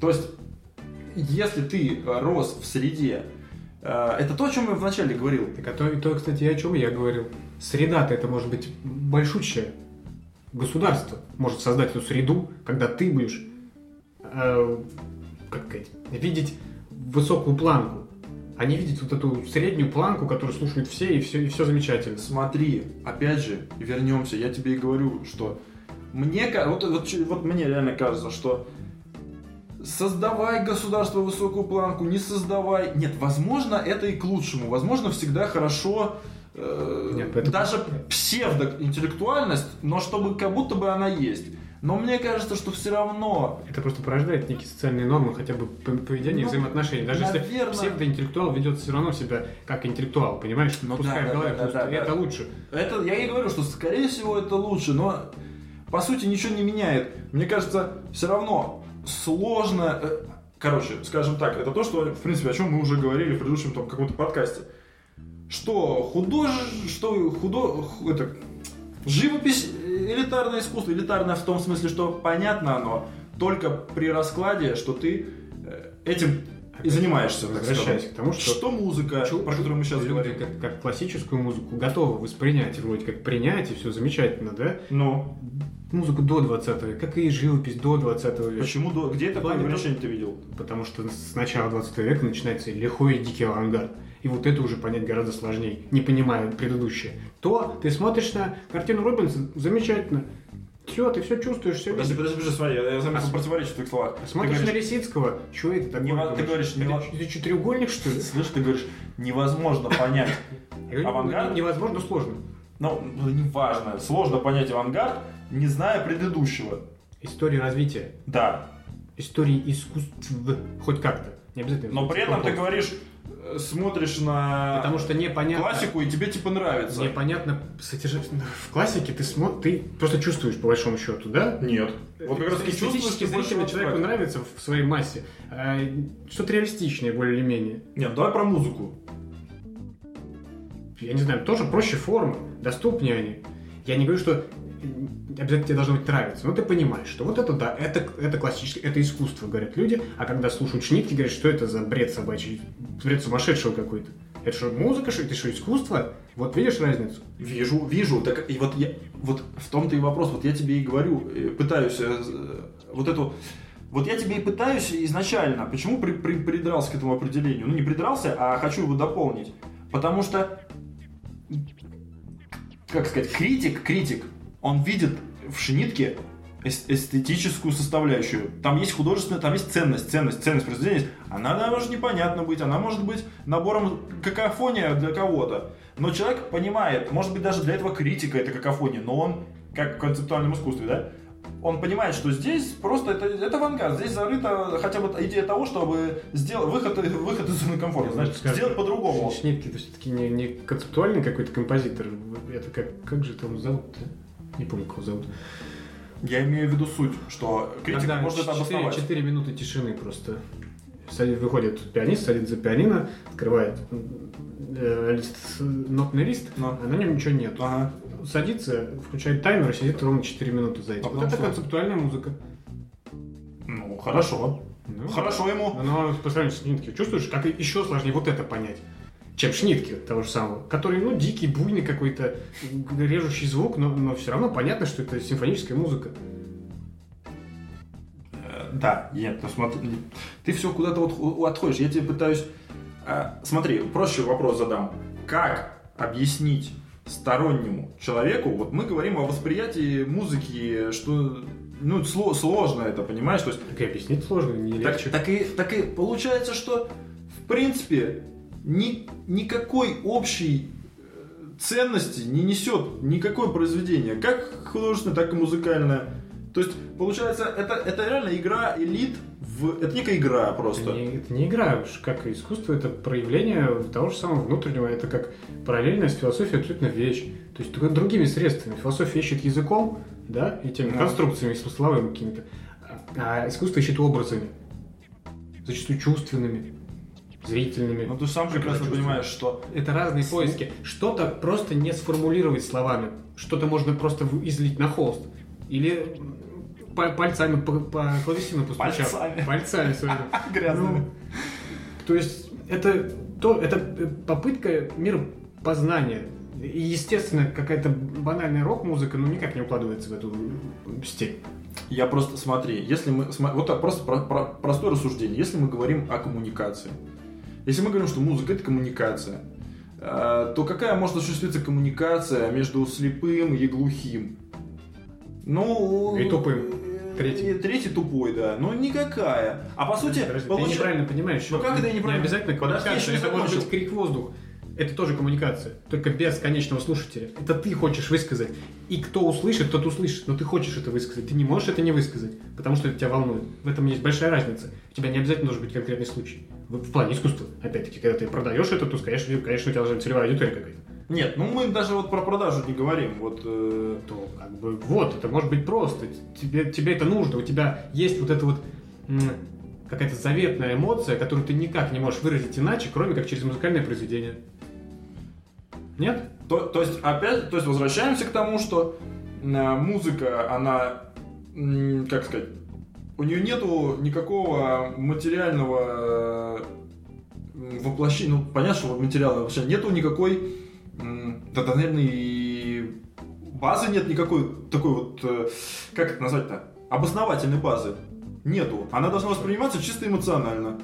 то есть, если ты рос в среде, э, это то, о чем я вначале говорил, Так а то, и то, кстати, и о чем я говорил. Среда-то это может быть большущая. Государство может создать эту среду, когда ты будешь э, как сказать, видеть высокую планку, не видеть вот эту среднюю планку, которую слушают все, и все, и все замечательно. Смотри, опять же, вернемся, я тебе и говорю, что мне, вот, вот, вот мне реально кажется, что создавай государство высокую планку, не создавай. Нет, возможно, это и к лучшему. Возможно, всегда хорошо э, Нет, даже псевдоинтеллектуальность, но чтобы как будто бы она есть. Но мне кажется, что все равно Это просто порождает некие социальные нормы, хотя бы п- поведения и Ну, взаимоотношений. Даже наверно. если псевдоинтеллектуал ведет все равно себя как интеллектуал, понимаешь? Ну Пускай да, в голове да, да, да, и да. это лучше. Это я и говорю, что скорее всего это лучше, но по сути ничего не меняет. Мне кажется, все равно сложно. э, Короче, скажем так, это то, что, в принципе, о чем мы уже говорили в предыдущем там, каком-то подкасте. Что худож... что худо... ху- это... живопись элитарное искусство. Элитарное в том смысле, что понятно оно только при раскладе, что ты э, этим и занимаешься, Возвращаясь к тому, что, Что музыка, чу- про которую мы сейчас люди говорим. Как, как классическую музыку готовы воспринять, вроде как принять, и все замечательно, да? Ну, Музыку до 20 века, как и живопись до 20 века. почему, до- где такое ограничение ты видел? Потому что с начала 20 века начинается лихой и дикий авангард. И вот это уже понять гораздо сложнее, не понимая предыдущее. То ты смотришь на картину Рубенса, замечательно. Все, ты все чувствуешь, все Подожди, подожди, подожди, смотри, я заметил А противоречие в твоих словах. Ты Смотришь на Лисицкого, что это такое? Не ты говоришь, не это, это что, треугольник, что ли? слышь, ты говоришь, невозможно понять. Авангард? не- Невозможно, сложно. Ну, ну, неважно, сложно понять авангард, не зная предыдущего. История развития, Да, истории искусств, хоть как-то. Не обязательно. но при этом ты говоришь, смотришь на что непонятно. классику, и тебе типа нравится. Непонятно содержание. В классике ты смо... ты просто чувствуешь по большому счету, да? Нет. Вот как раз чувствуешь, ты вот человеку так. нравится в своей массе. А, Что-то реалистичное, более или менее. Нет, давай про музыку. Я не знаю, тоже проще формы, доступнее они. Я не говорю, что обязательно тебе должно быть нравиться, но ты понимаешь, что вот это да, это, это классическое, это искусство, говорят люди, а когда слушают шнитки, говорят, что это за бред собачий, бред сумасшедшего какой-то. Это что, музыка, что это что, искусство? Вот видишь разницу? Вижу, вижу. Так и вот я, вот в том-то и вопрос. Вот я тебе и говорю, э, пытаюсь э, э, вот эту. Вот я тебе и пытаюсь изначально. Почему при- при- придрался к этому определению? Ну не придрался, а хочу его дополнить. Потому что, как сказать, критик, критик, он видит в шинитке эс- эстетическую составляющую. Там есть художественная, там есть ценность, ценность, ценность произведения. Она да, может непонятно быть, она может быть набором какофония для кого-то. Но человек понимает, может быть даже для этого критика это какофония, но он, как в концептуальном искусстве, да, он понимает, что здесь просто это, это авангард, здесь зарыта хотя бы идея того, чтобы сделать выход, выход из зоны комфорта, значит, Скажем, сделать по-другому. Шнитки это все-таки не, не концептуальный какой-то композитор. Это как, как же там зовут-то? Не помню, как его зовут. Я имею в виду суть, что критика Когда может это 4, обосновать. 4 минуты тишины просто. Садит- выходит пианист, садится за пианино, открывает э, лист, нотный лист, Но. а на нем ничего нет. Ага. Садится, включает таймер и сидит ровно 4 минуты за этим. А вот это что? концептуальная музыка. Ну, хорошо. Ну, Хорошо ему. Но по сравнению с Шнитки, чувствуешь, как еще сложнее вот это понять, чем Шнитки того же самого, который, ну, дикий, буйный какой-то, режущий звук, но, но все равно понятно, что это симфоническая музыка. Э, Да, нет, ну смотри, ты все куда-то вот отходишь. Я тебе пытаюсь... а, Смотри, проще вопрос задам. Как объяснить стороннему человеку, вот мы говорим о восприятии музыки, что ну, сло- сложно это, понимаешь? То есть, Так и объяснить сложно, не так, легче. так и, так и получается, что в принципе ни, никакой общей э, ценности не несет никакое произведение, как художественное, так и музыкальное. То есть, получается, это, это реально игра элит в... Это некая игра Это просто. не, это не игра, уж как искусство, это проявление того же самого внутреннего, это как параллельная с философией абсолютно вещь. То есть только другими средствами. Философия ищет языком, да, и теми Да. конструкциями смысловыми какими-то, а а искусство ищет образами, зачастую чувственными, зрительными. Но ты сам прекрасно понимаешь, что... Это разные поиски. Что-то просто не сформулировать словами. Что-то можно просто излить на холст. Или пальцами по, по клавесину постучав. Пальцами. Пальцами своими. Грязными. Ну, то есть это, то, это э, попытка миропознания. И, естественно, какая-то банальная рок-музыка, ну, никак не укладывается в эту степь. Я просто, смотри, если мы... Вот так, просто про- про- простое рассуждение. Если мы говорим о коммуникации, если мы говорим, что музыка — это коммуникация, э, то какая может осуществиться коммуникация между слепым и глухим? Ну... И тупым. э, Третий. Третий тупой, да. Ну, никакая. А по сути... Подожди, получа- Ты неправильно понимаешь. Ну, как это я неправильно? Не обязательно Подожди, коммуникация. не это может быть крик воздух. Это тоже коммуникация, только без конечного слушателя. Это ты хочешь высказать. И кто услышит, тот услышит. Но ты хочешь это высказать. Ты не можешь это не высказать, потому что это тебя волнует. В этом есть большая разница. У тебя не обязательно должен быть конкретный случай. В, плане искусства. Опять-таки, когда ты продаешь это, то, конечно, конечно, у тебя быть целевая аудитория какая-то. Нет, ну мы даже вот про продажу не говорим. Вот... э, то как бы вот, это может быть просто. Тебе, тебе это нужно, у тебя есть вот эта вот какая-то заветная эмоция, которую ты никак не можешь выразить иначе, кроме как через музыкальное произведение. Нет? То, то есть, опять, то есть возвращаемся к тому, что э, музыка, она, как сказать, у нее нету никакого материального э, воплощения, ну, понятно, что материального воплощения, нету никакой, да, да, наверное, и базы нет никакой, такой вот, э, как это назвать-то, обосновательной базы. Нету. Она должна восприниматься чисто эмоционально.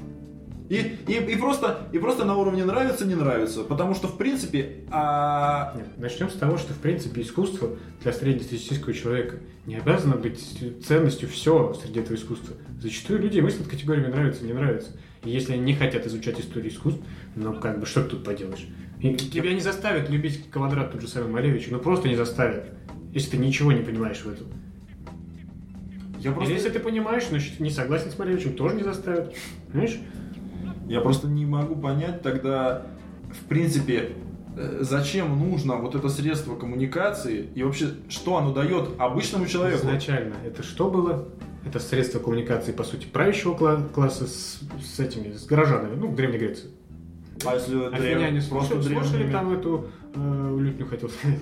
И, и, и, просто, и просто на уровне нравится, не нравится. Потому что, в принципе, а... Нет, начнем с того, что, в принципе, искусство для среднестатистического человека не обязано быть ценностью все среди этого искусства. Зачастую люди мыслят категориями нравится, не нравится. И если они не хотят изучать историю искусств, ну, как бы, что ты тут поделаешь? И тебя не заставят любить квадрат тот же самый Малевич, ну, просто не заставят, если ты ничего не понимаешь в этом. Я Или если ты понимаешь, значит, не согласен с Малевичем, тоже не заставят. Понимаешь? Я просто не могу понять тогда, в принципе, э, зачем нужно вот это средство коммуникации и вообще, что оно дает обычному человеку. Изначально это что было? Это средство коммуникации, по сути, правящего кла- класса с, с этими, с горожанами, ну, в Древней Греции. А если Афиняне древ- слушали, слушали древними- там эту э, лютню, хотел сказать,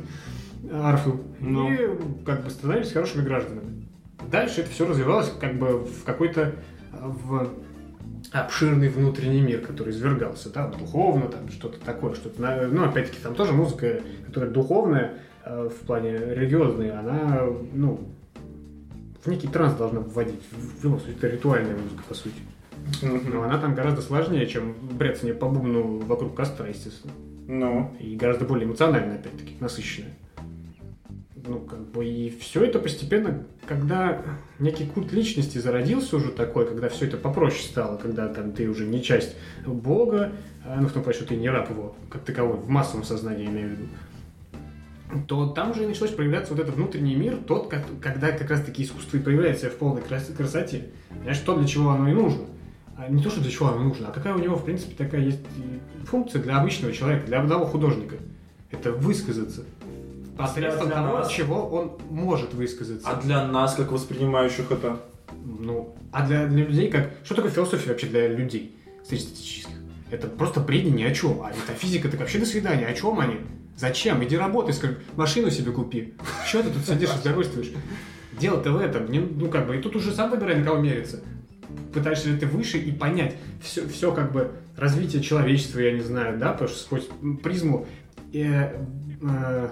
арфу, Ну. и как бы становились хорошими гражданами. Дальше это все развивалось как бы в какой-то в обширный внутренний мир, который извергался, да, духовно, там что-то такое, что-то, ну, опять-таки, там тоже музыка, которая духовная, э, в плане религиозной, она, ну, в некий транс должна вводить, в любом случае, это ритуальная музыка, по сути. Но она там гораздо сложнее, чем брецание по бубну вокруг костра, естественно. Ну. И гораздо более эмоциональная, опять-таки, насыщенная. Ну, как бы, и все это постепенно, когда некий культ личности зародился уже такой, когда все это попроще стало, когда там ты уже не часть Бога, а, ну, в том плане, что ты не раб его, как таковой, в массовом сознании, имею в виду, то там уже началось проявляться вот этот внутренний мир, тот, как- когда как раз-таки искусство и проявляет себя в полной крас- красоте. Знаешь, то, для чего оно и нужно. А не то, что для чего оно нужно, а какая у него, в принципе, такая есть и функция для обычного человека, для одного художника. Это высказаться. Посредством для того, нас? чего он может высказаться. А для нас, как воспринимающих это? Ну, а для, для людей как... Что такое философия вообще для людей среднестатистических? Это просто бредни ни о чем. А метафизика так вообще до свидания. О чем они? Зачем? Иди работай, скажи, машину себе купи. Что ты тут сидишь, удовольствуешь? Дело-то в этом. Не- ну, как бы, и тут уже сам выбирай, на кого мериться. Пытаешься ли ты выше и понять все, все как бы развитие человечества, я не знаю, да, потому что сквозь призму э, э,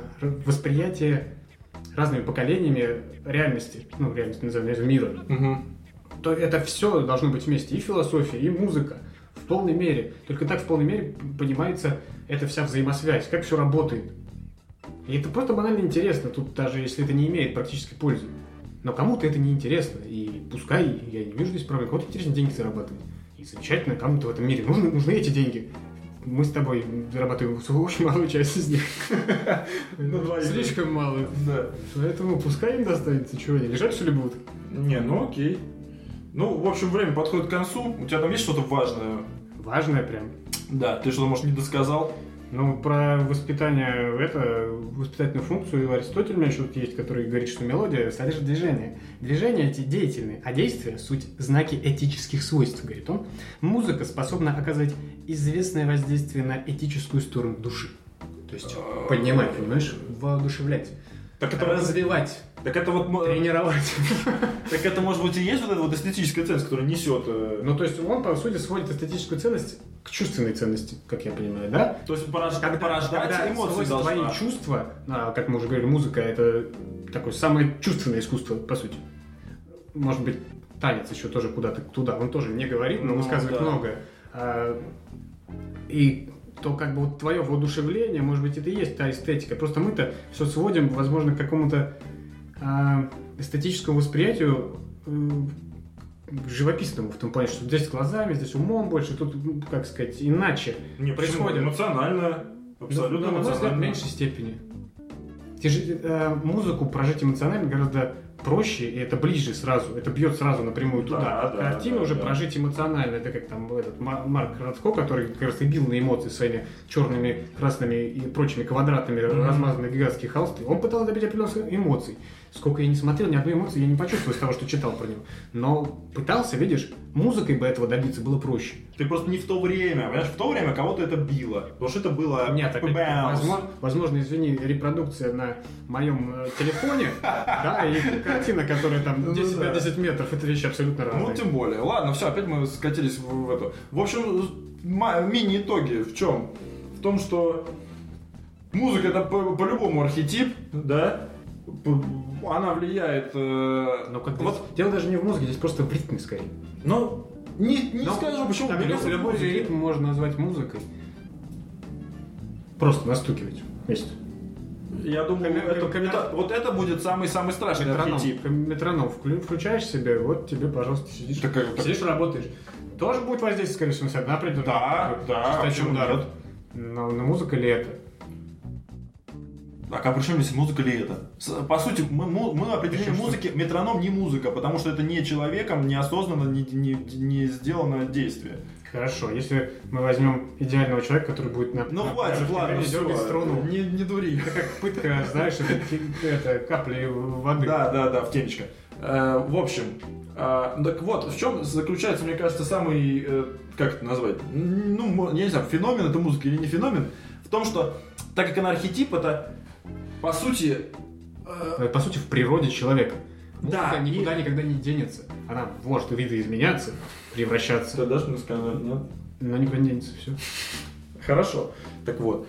восприятия разными поколениями реальности, ну, реальности, назовем, это мира, то это все должно быть вместе. И философия, и музыка. В полной мере. Только так в полной мере понимается эта вся взаимосвязь, как все работает. И это просто банально интересно, тут даже если это не имеет практической пользы. Но кому-то это не интересно. И пускай, я не вижу здесь проблем, кому-то интересно деньги зарабатывать. И замечательно, кому-то в этом мире нужны, нужны эти деньги. Мы с тобой зарабатываем очень малую часть из них. Слишком малую. Да. Поэтому пускай им достанется. Чего они, лежать что ли будут? Не, ну окей. Ну, в общем, время подходит к концу. У тебя там есть что-то важное? Важное прям. Да, ты что-то, может, не досказал? Ну, про воспитание, это, воспитательную функцию Аристотель у меня еще есть, который говорит, что мелодия содержит движение. Движения эти деятельные, а действия – суть знаки этических свойств, говорит он. Музыка способна оказать известное воздействие на этическую сторону души. То есть поднимать, понимаешь, воодушевлять, Так это, развивать, так это вот... тренировать. Так это, может быть, и есть вот эта вот эстетическая ценность, которая несет... э, Ну, то есть он, по сути, сводит эстетическую ценность к чувственной ценности, как я понимаю, да? То есть порож- Когда, порождать когда эмоции должна. твои чувства, а, как мы уже говорили, музыка это такое самое чувственное искусство, по сути. Может быть, танец еще тоже куда-то туда. Он тоже не говорит, но Ну, высказывает да. многое. А, и то как бы вот твое воодушевление, может быть, это и есть та эстетика. Просто мы-то все сводим, возможно, к какому-то а, эстетическому восприятию живописному, в том плане, что здесь глазами, здесь умом больше, тут, ну, как сказать, иначе. Не, происходит. Эмоционально. Абсолютно Ну, на мой взгляд, в эмоционально. меньшей степени. Те же, э, музыку прожить эмоционально гораздо проще, и это ближе сразу, это бьет сразу напрямую туда. Да, а да, картину да, уже да. прожить эмоционально, это как там этот Ма- Марк Радко, который как раз и бил на эмоции своими черными, красными и прочими квадратами Мгм. размазанные гигантские холсты. Он пытался добить определенных эмоций. сколько я не смотрел, ни одной эмоции я не почувствовал из того, что читал про него. Но пытался, видишь, музыкой бы этого добиться было проще. Ты просто не в то время, понимаешь, в то время кого-то это било. Потому что это было... Нет, опять, возможно, возможно, извини, репродукция на моем э, телефоне, да, и картина, которая там Ну 10 да. на 10 метров, это вещи абсолютно разные. Ну, тем более. Ладно, все, опять мы скатились в, в эту. В общем, мини-итоги в чем? В том, что музыка это по- по-любому архетип, да? Она влияет... э, Но как вот, Дело даже не в музыке, здесь просто в ритме скорее. ну, не, не Но скажу, почему. там любой, любой ритм можно назвать музыкой. Просто настукивать вместе. Я думаю, Ками- это- это- вот это будет самый-самый страшный Метроном, архетип. метроном вклю- включаешь себе, вот тебе, пожалуйста, сидишь. Так так- Сидишь, работаешь. Тоже будет воздействие, скорее всего, на себя, на определенную Да, да, частоту почему ударов. нет? Но, но музыка ли это? Так, а при чем здесь музыка ли это? По сути, мы, мы определили Причем что? музыки, метроном не музыка, потому что это не человеком, неосознанно, не, не, не сделанное действие. Хорошо, если мы возьмем идеального человека, который будет на Ну на хватит, ладно, всё, струну. Не, не дури. Это как пытка, знаешь, это, капли воды. Да, да, да, в темечко. Э, в общем, э, так вот, в чем заключается, мне кажется, самый, э, как это назвать, ну, я не знаю, феномен это музыка или не феномен, в том, что, так как она архетип, это, по сути, э, По сути, в природе человека. Да, и- никуда никогда не денется. Она может видоизменяться, превращаться, дашь мне сказать, нет? никуда не денется. Все. Хорошо. Так вот,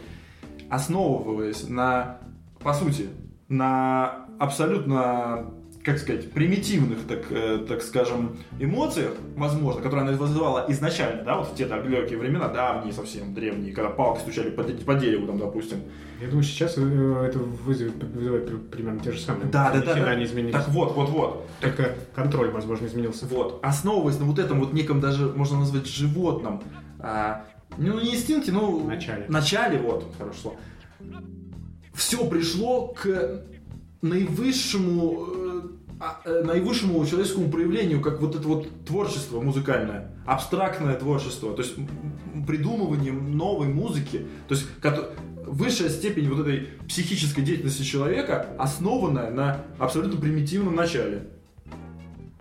основываясь на, по сути, на абсолютно, как сказать, примитивных, так, э, так скажем, эмоциях, возможно, которые она вызывала изначально, да, вот в те далекие времена, давние совсем, древние, когда палки стучали по, по дереву, там, допустим. Я думаю, сейчас э, это вызовет, вызывает при- примерно те же самые. Да, да, да, да. не изменились. Так вот, вот, вот. Только контроль, возможно, изменился. Вот, основываясь на вот этом вот неком даже, можно назвать, животном, а, ну, не инстинкте, ну... Начале. Начале, вот, хорошее слово. Все пришло к наивысшему, э, наивысшему человеческому проявлению, как вот это вот творчество музыкальное, абстрактное творчество, то есть придумывание новой музыки, то есть высшая степень вот этой психической деятельности человека, основанная на абсолютно примитивном начале.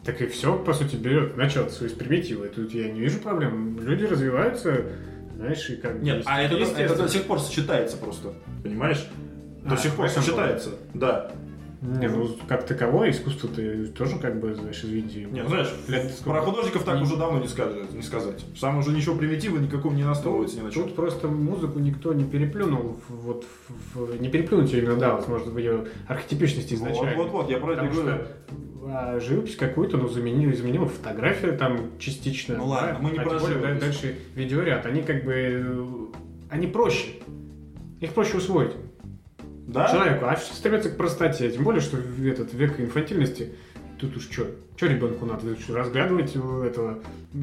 Так и все, по сути, берет начало своей примитивы. Тут я не вижу проблем. Люди развиваются, знаешь, и как бы Нет, а это, это до сих пор сочетается просто, понимаешь? До А, сих пор сочетается, да. Не, ну как таковое искусство-то тоже как бы, знаешь, извините. Не, ну, знаешь, лет про сколько? художников так Не- уже давно не сказать. Не сказать. Сам уже ничего примитива никакого не настроивается ни на чем. Тут просто музыку никто не переплюнул, вот, в- в- не переплюнуть ее именно, да, возможно, в ее архетипичности изначально. Вот, вот, вот, я про это говорю. что а, живопись какую-то, ну, заменила, изменила фотография там частично. Ну ладно, мы не а про тем более да- дальше видеоряд, они как бы, э, они проще. Их проще усвоить Да? человеку, а все стремятся к простоте, тем более, что в этот век инфантильности, тут уж что, что ребенку надо Что, разглядывать этого,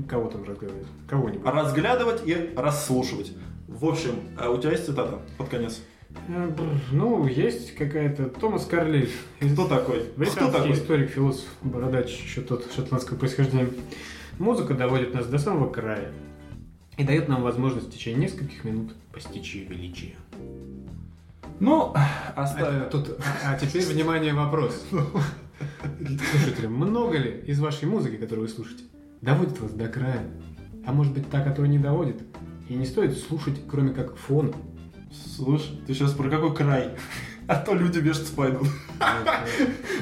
кого там разглядывать, кого-нибудь. Разглядывать и расслушивать. В общем, а у тебя есть цитата под конец? Э, Ну, есть какая-то Томас Карлиль. Кто такой? Кто Британский такой? историк, философ, бородач, еще тот шотландского происхождения. Музыка доводит нас до самого края и дает нам возможность в течение нескольких минут постичь ее величие. Ну, оставим. тут, а теперь, внимание, вопрос. Слушатели, много ли из вашей музыки, которую вы слушаете, доводит вас до края? А может быть, та, которая не доводит? И не стоит слушать, кроме как фон. Слушай, ты сейчас про какой край? А то люди вешаться пойдут.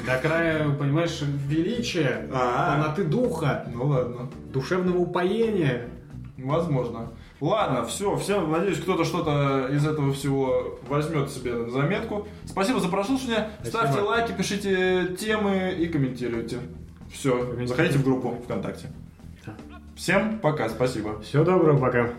До края, понимаешь, величия, А. полноты духа, Ну ладно. душевного упоения. Возможно. Ладно, все, всем, надеюсь, кто-то что-то из этого всего возьмет себе на заметку. Спасибо за прослушивание. Спасибо. Ставьте лайки, пишите темы и комментируйте. Все, заходите в группу ВКонтакте. Всем пока, спасибо. Всего доброго, пока.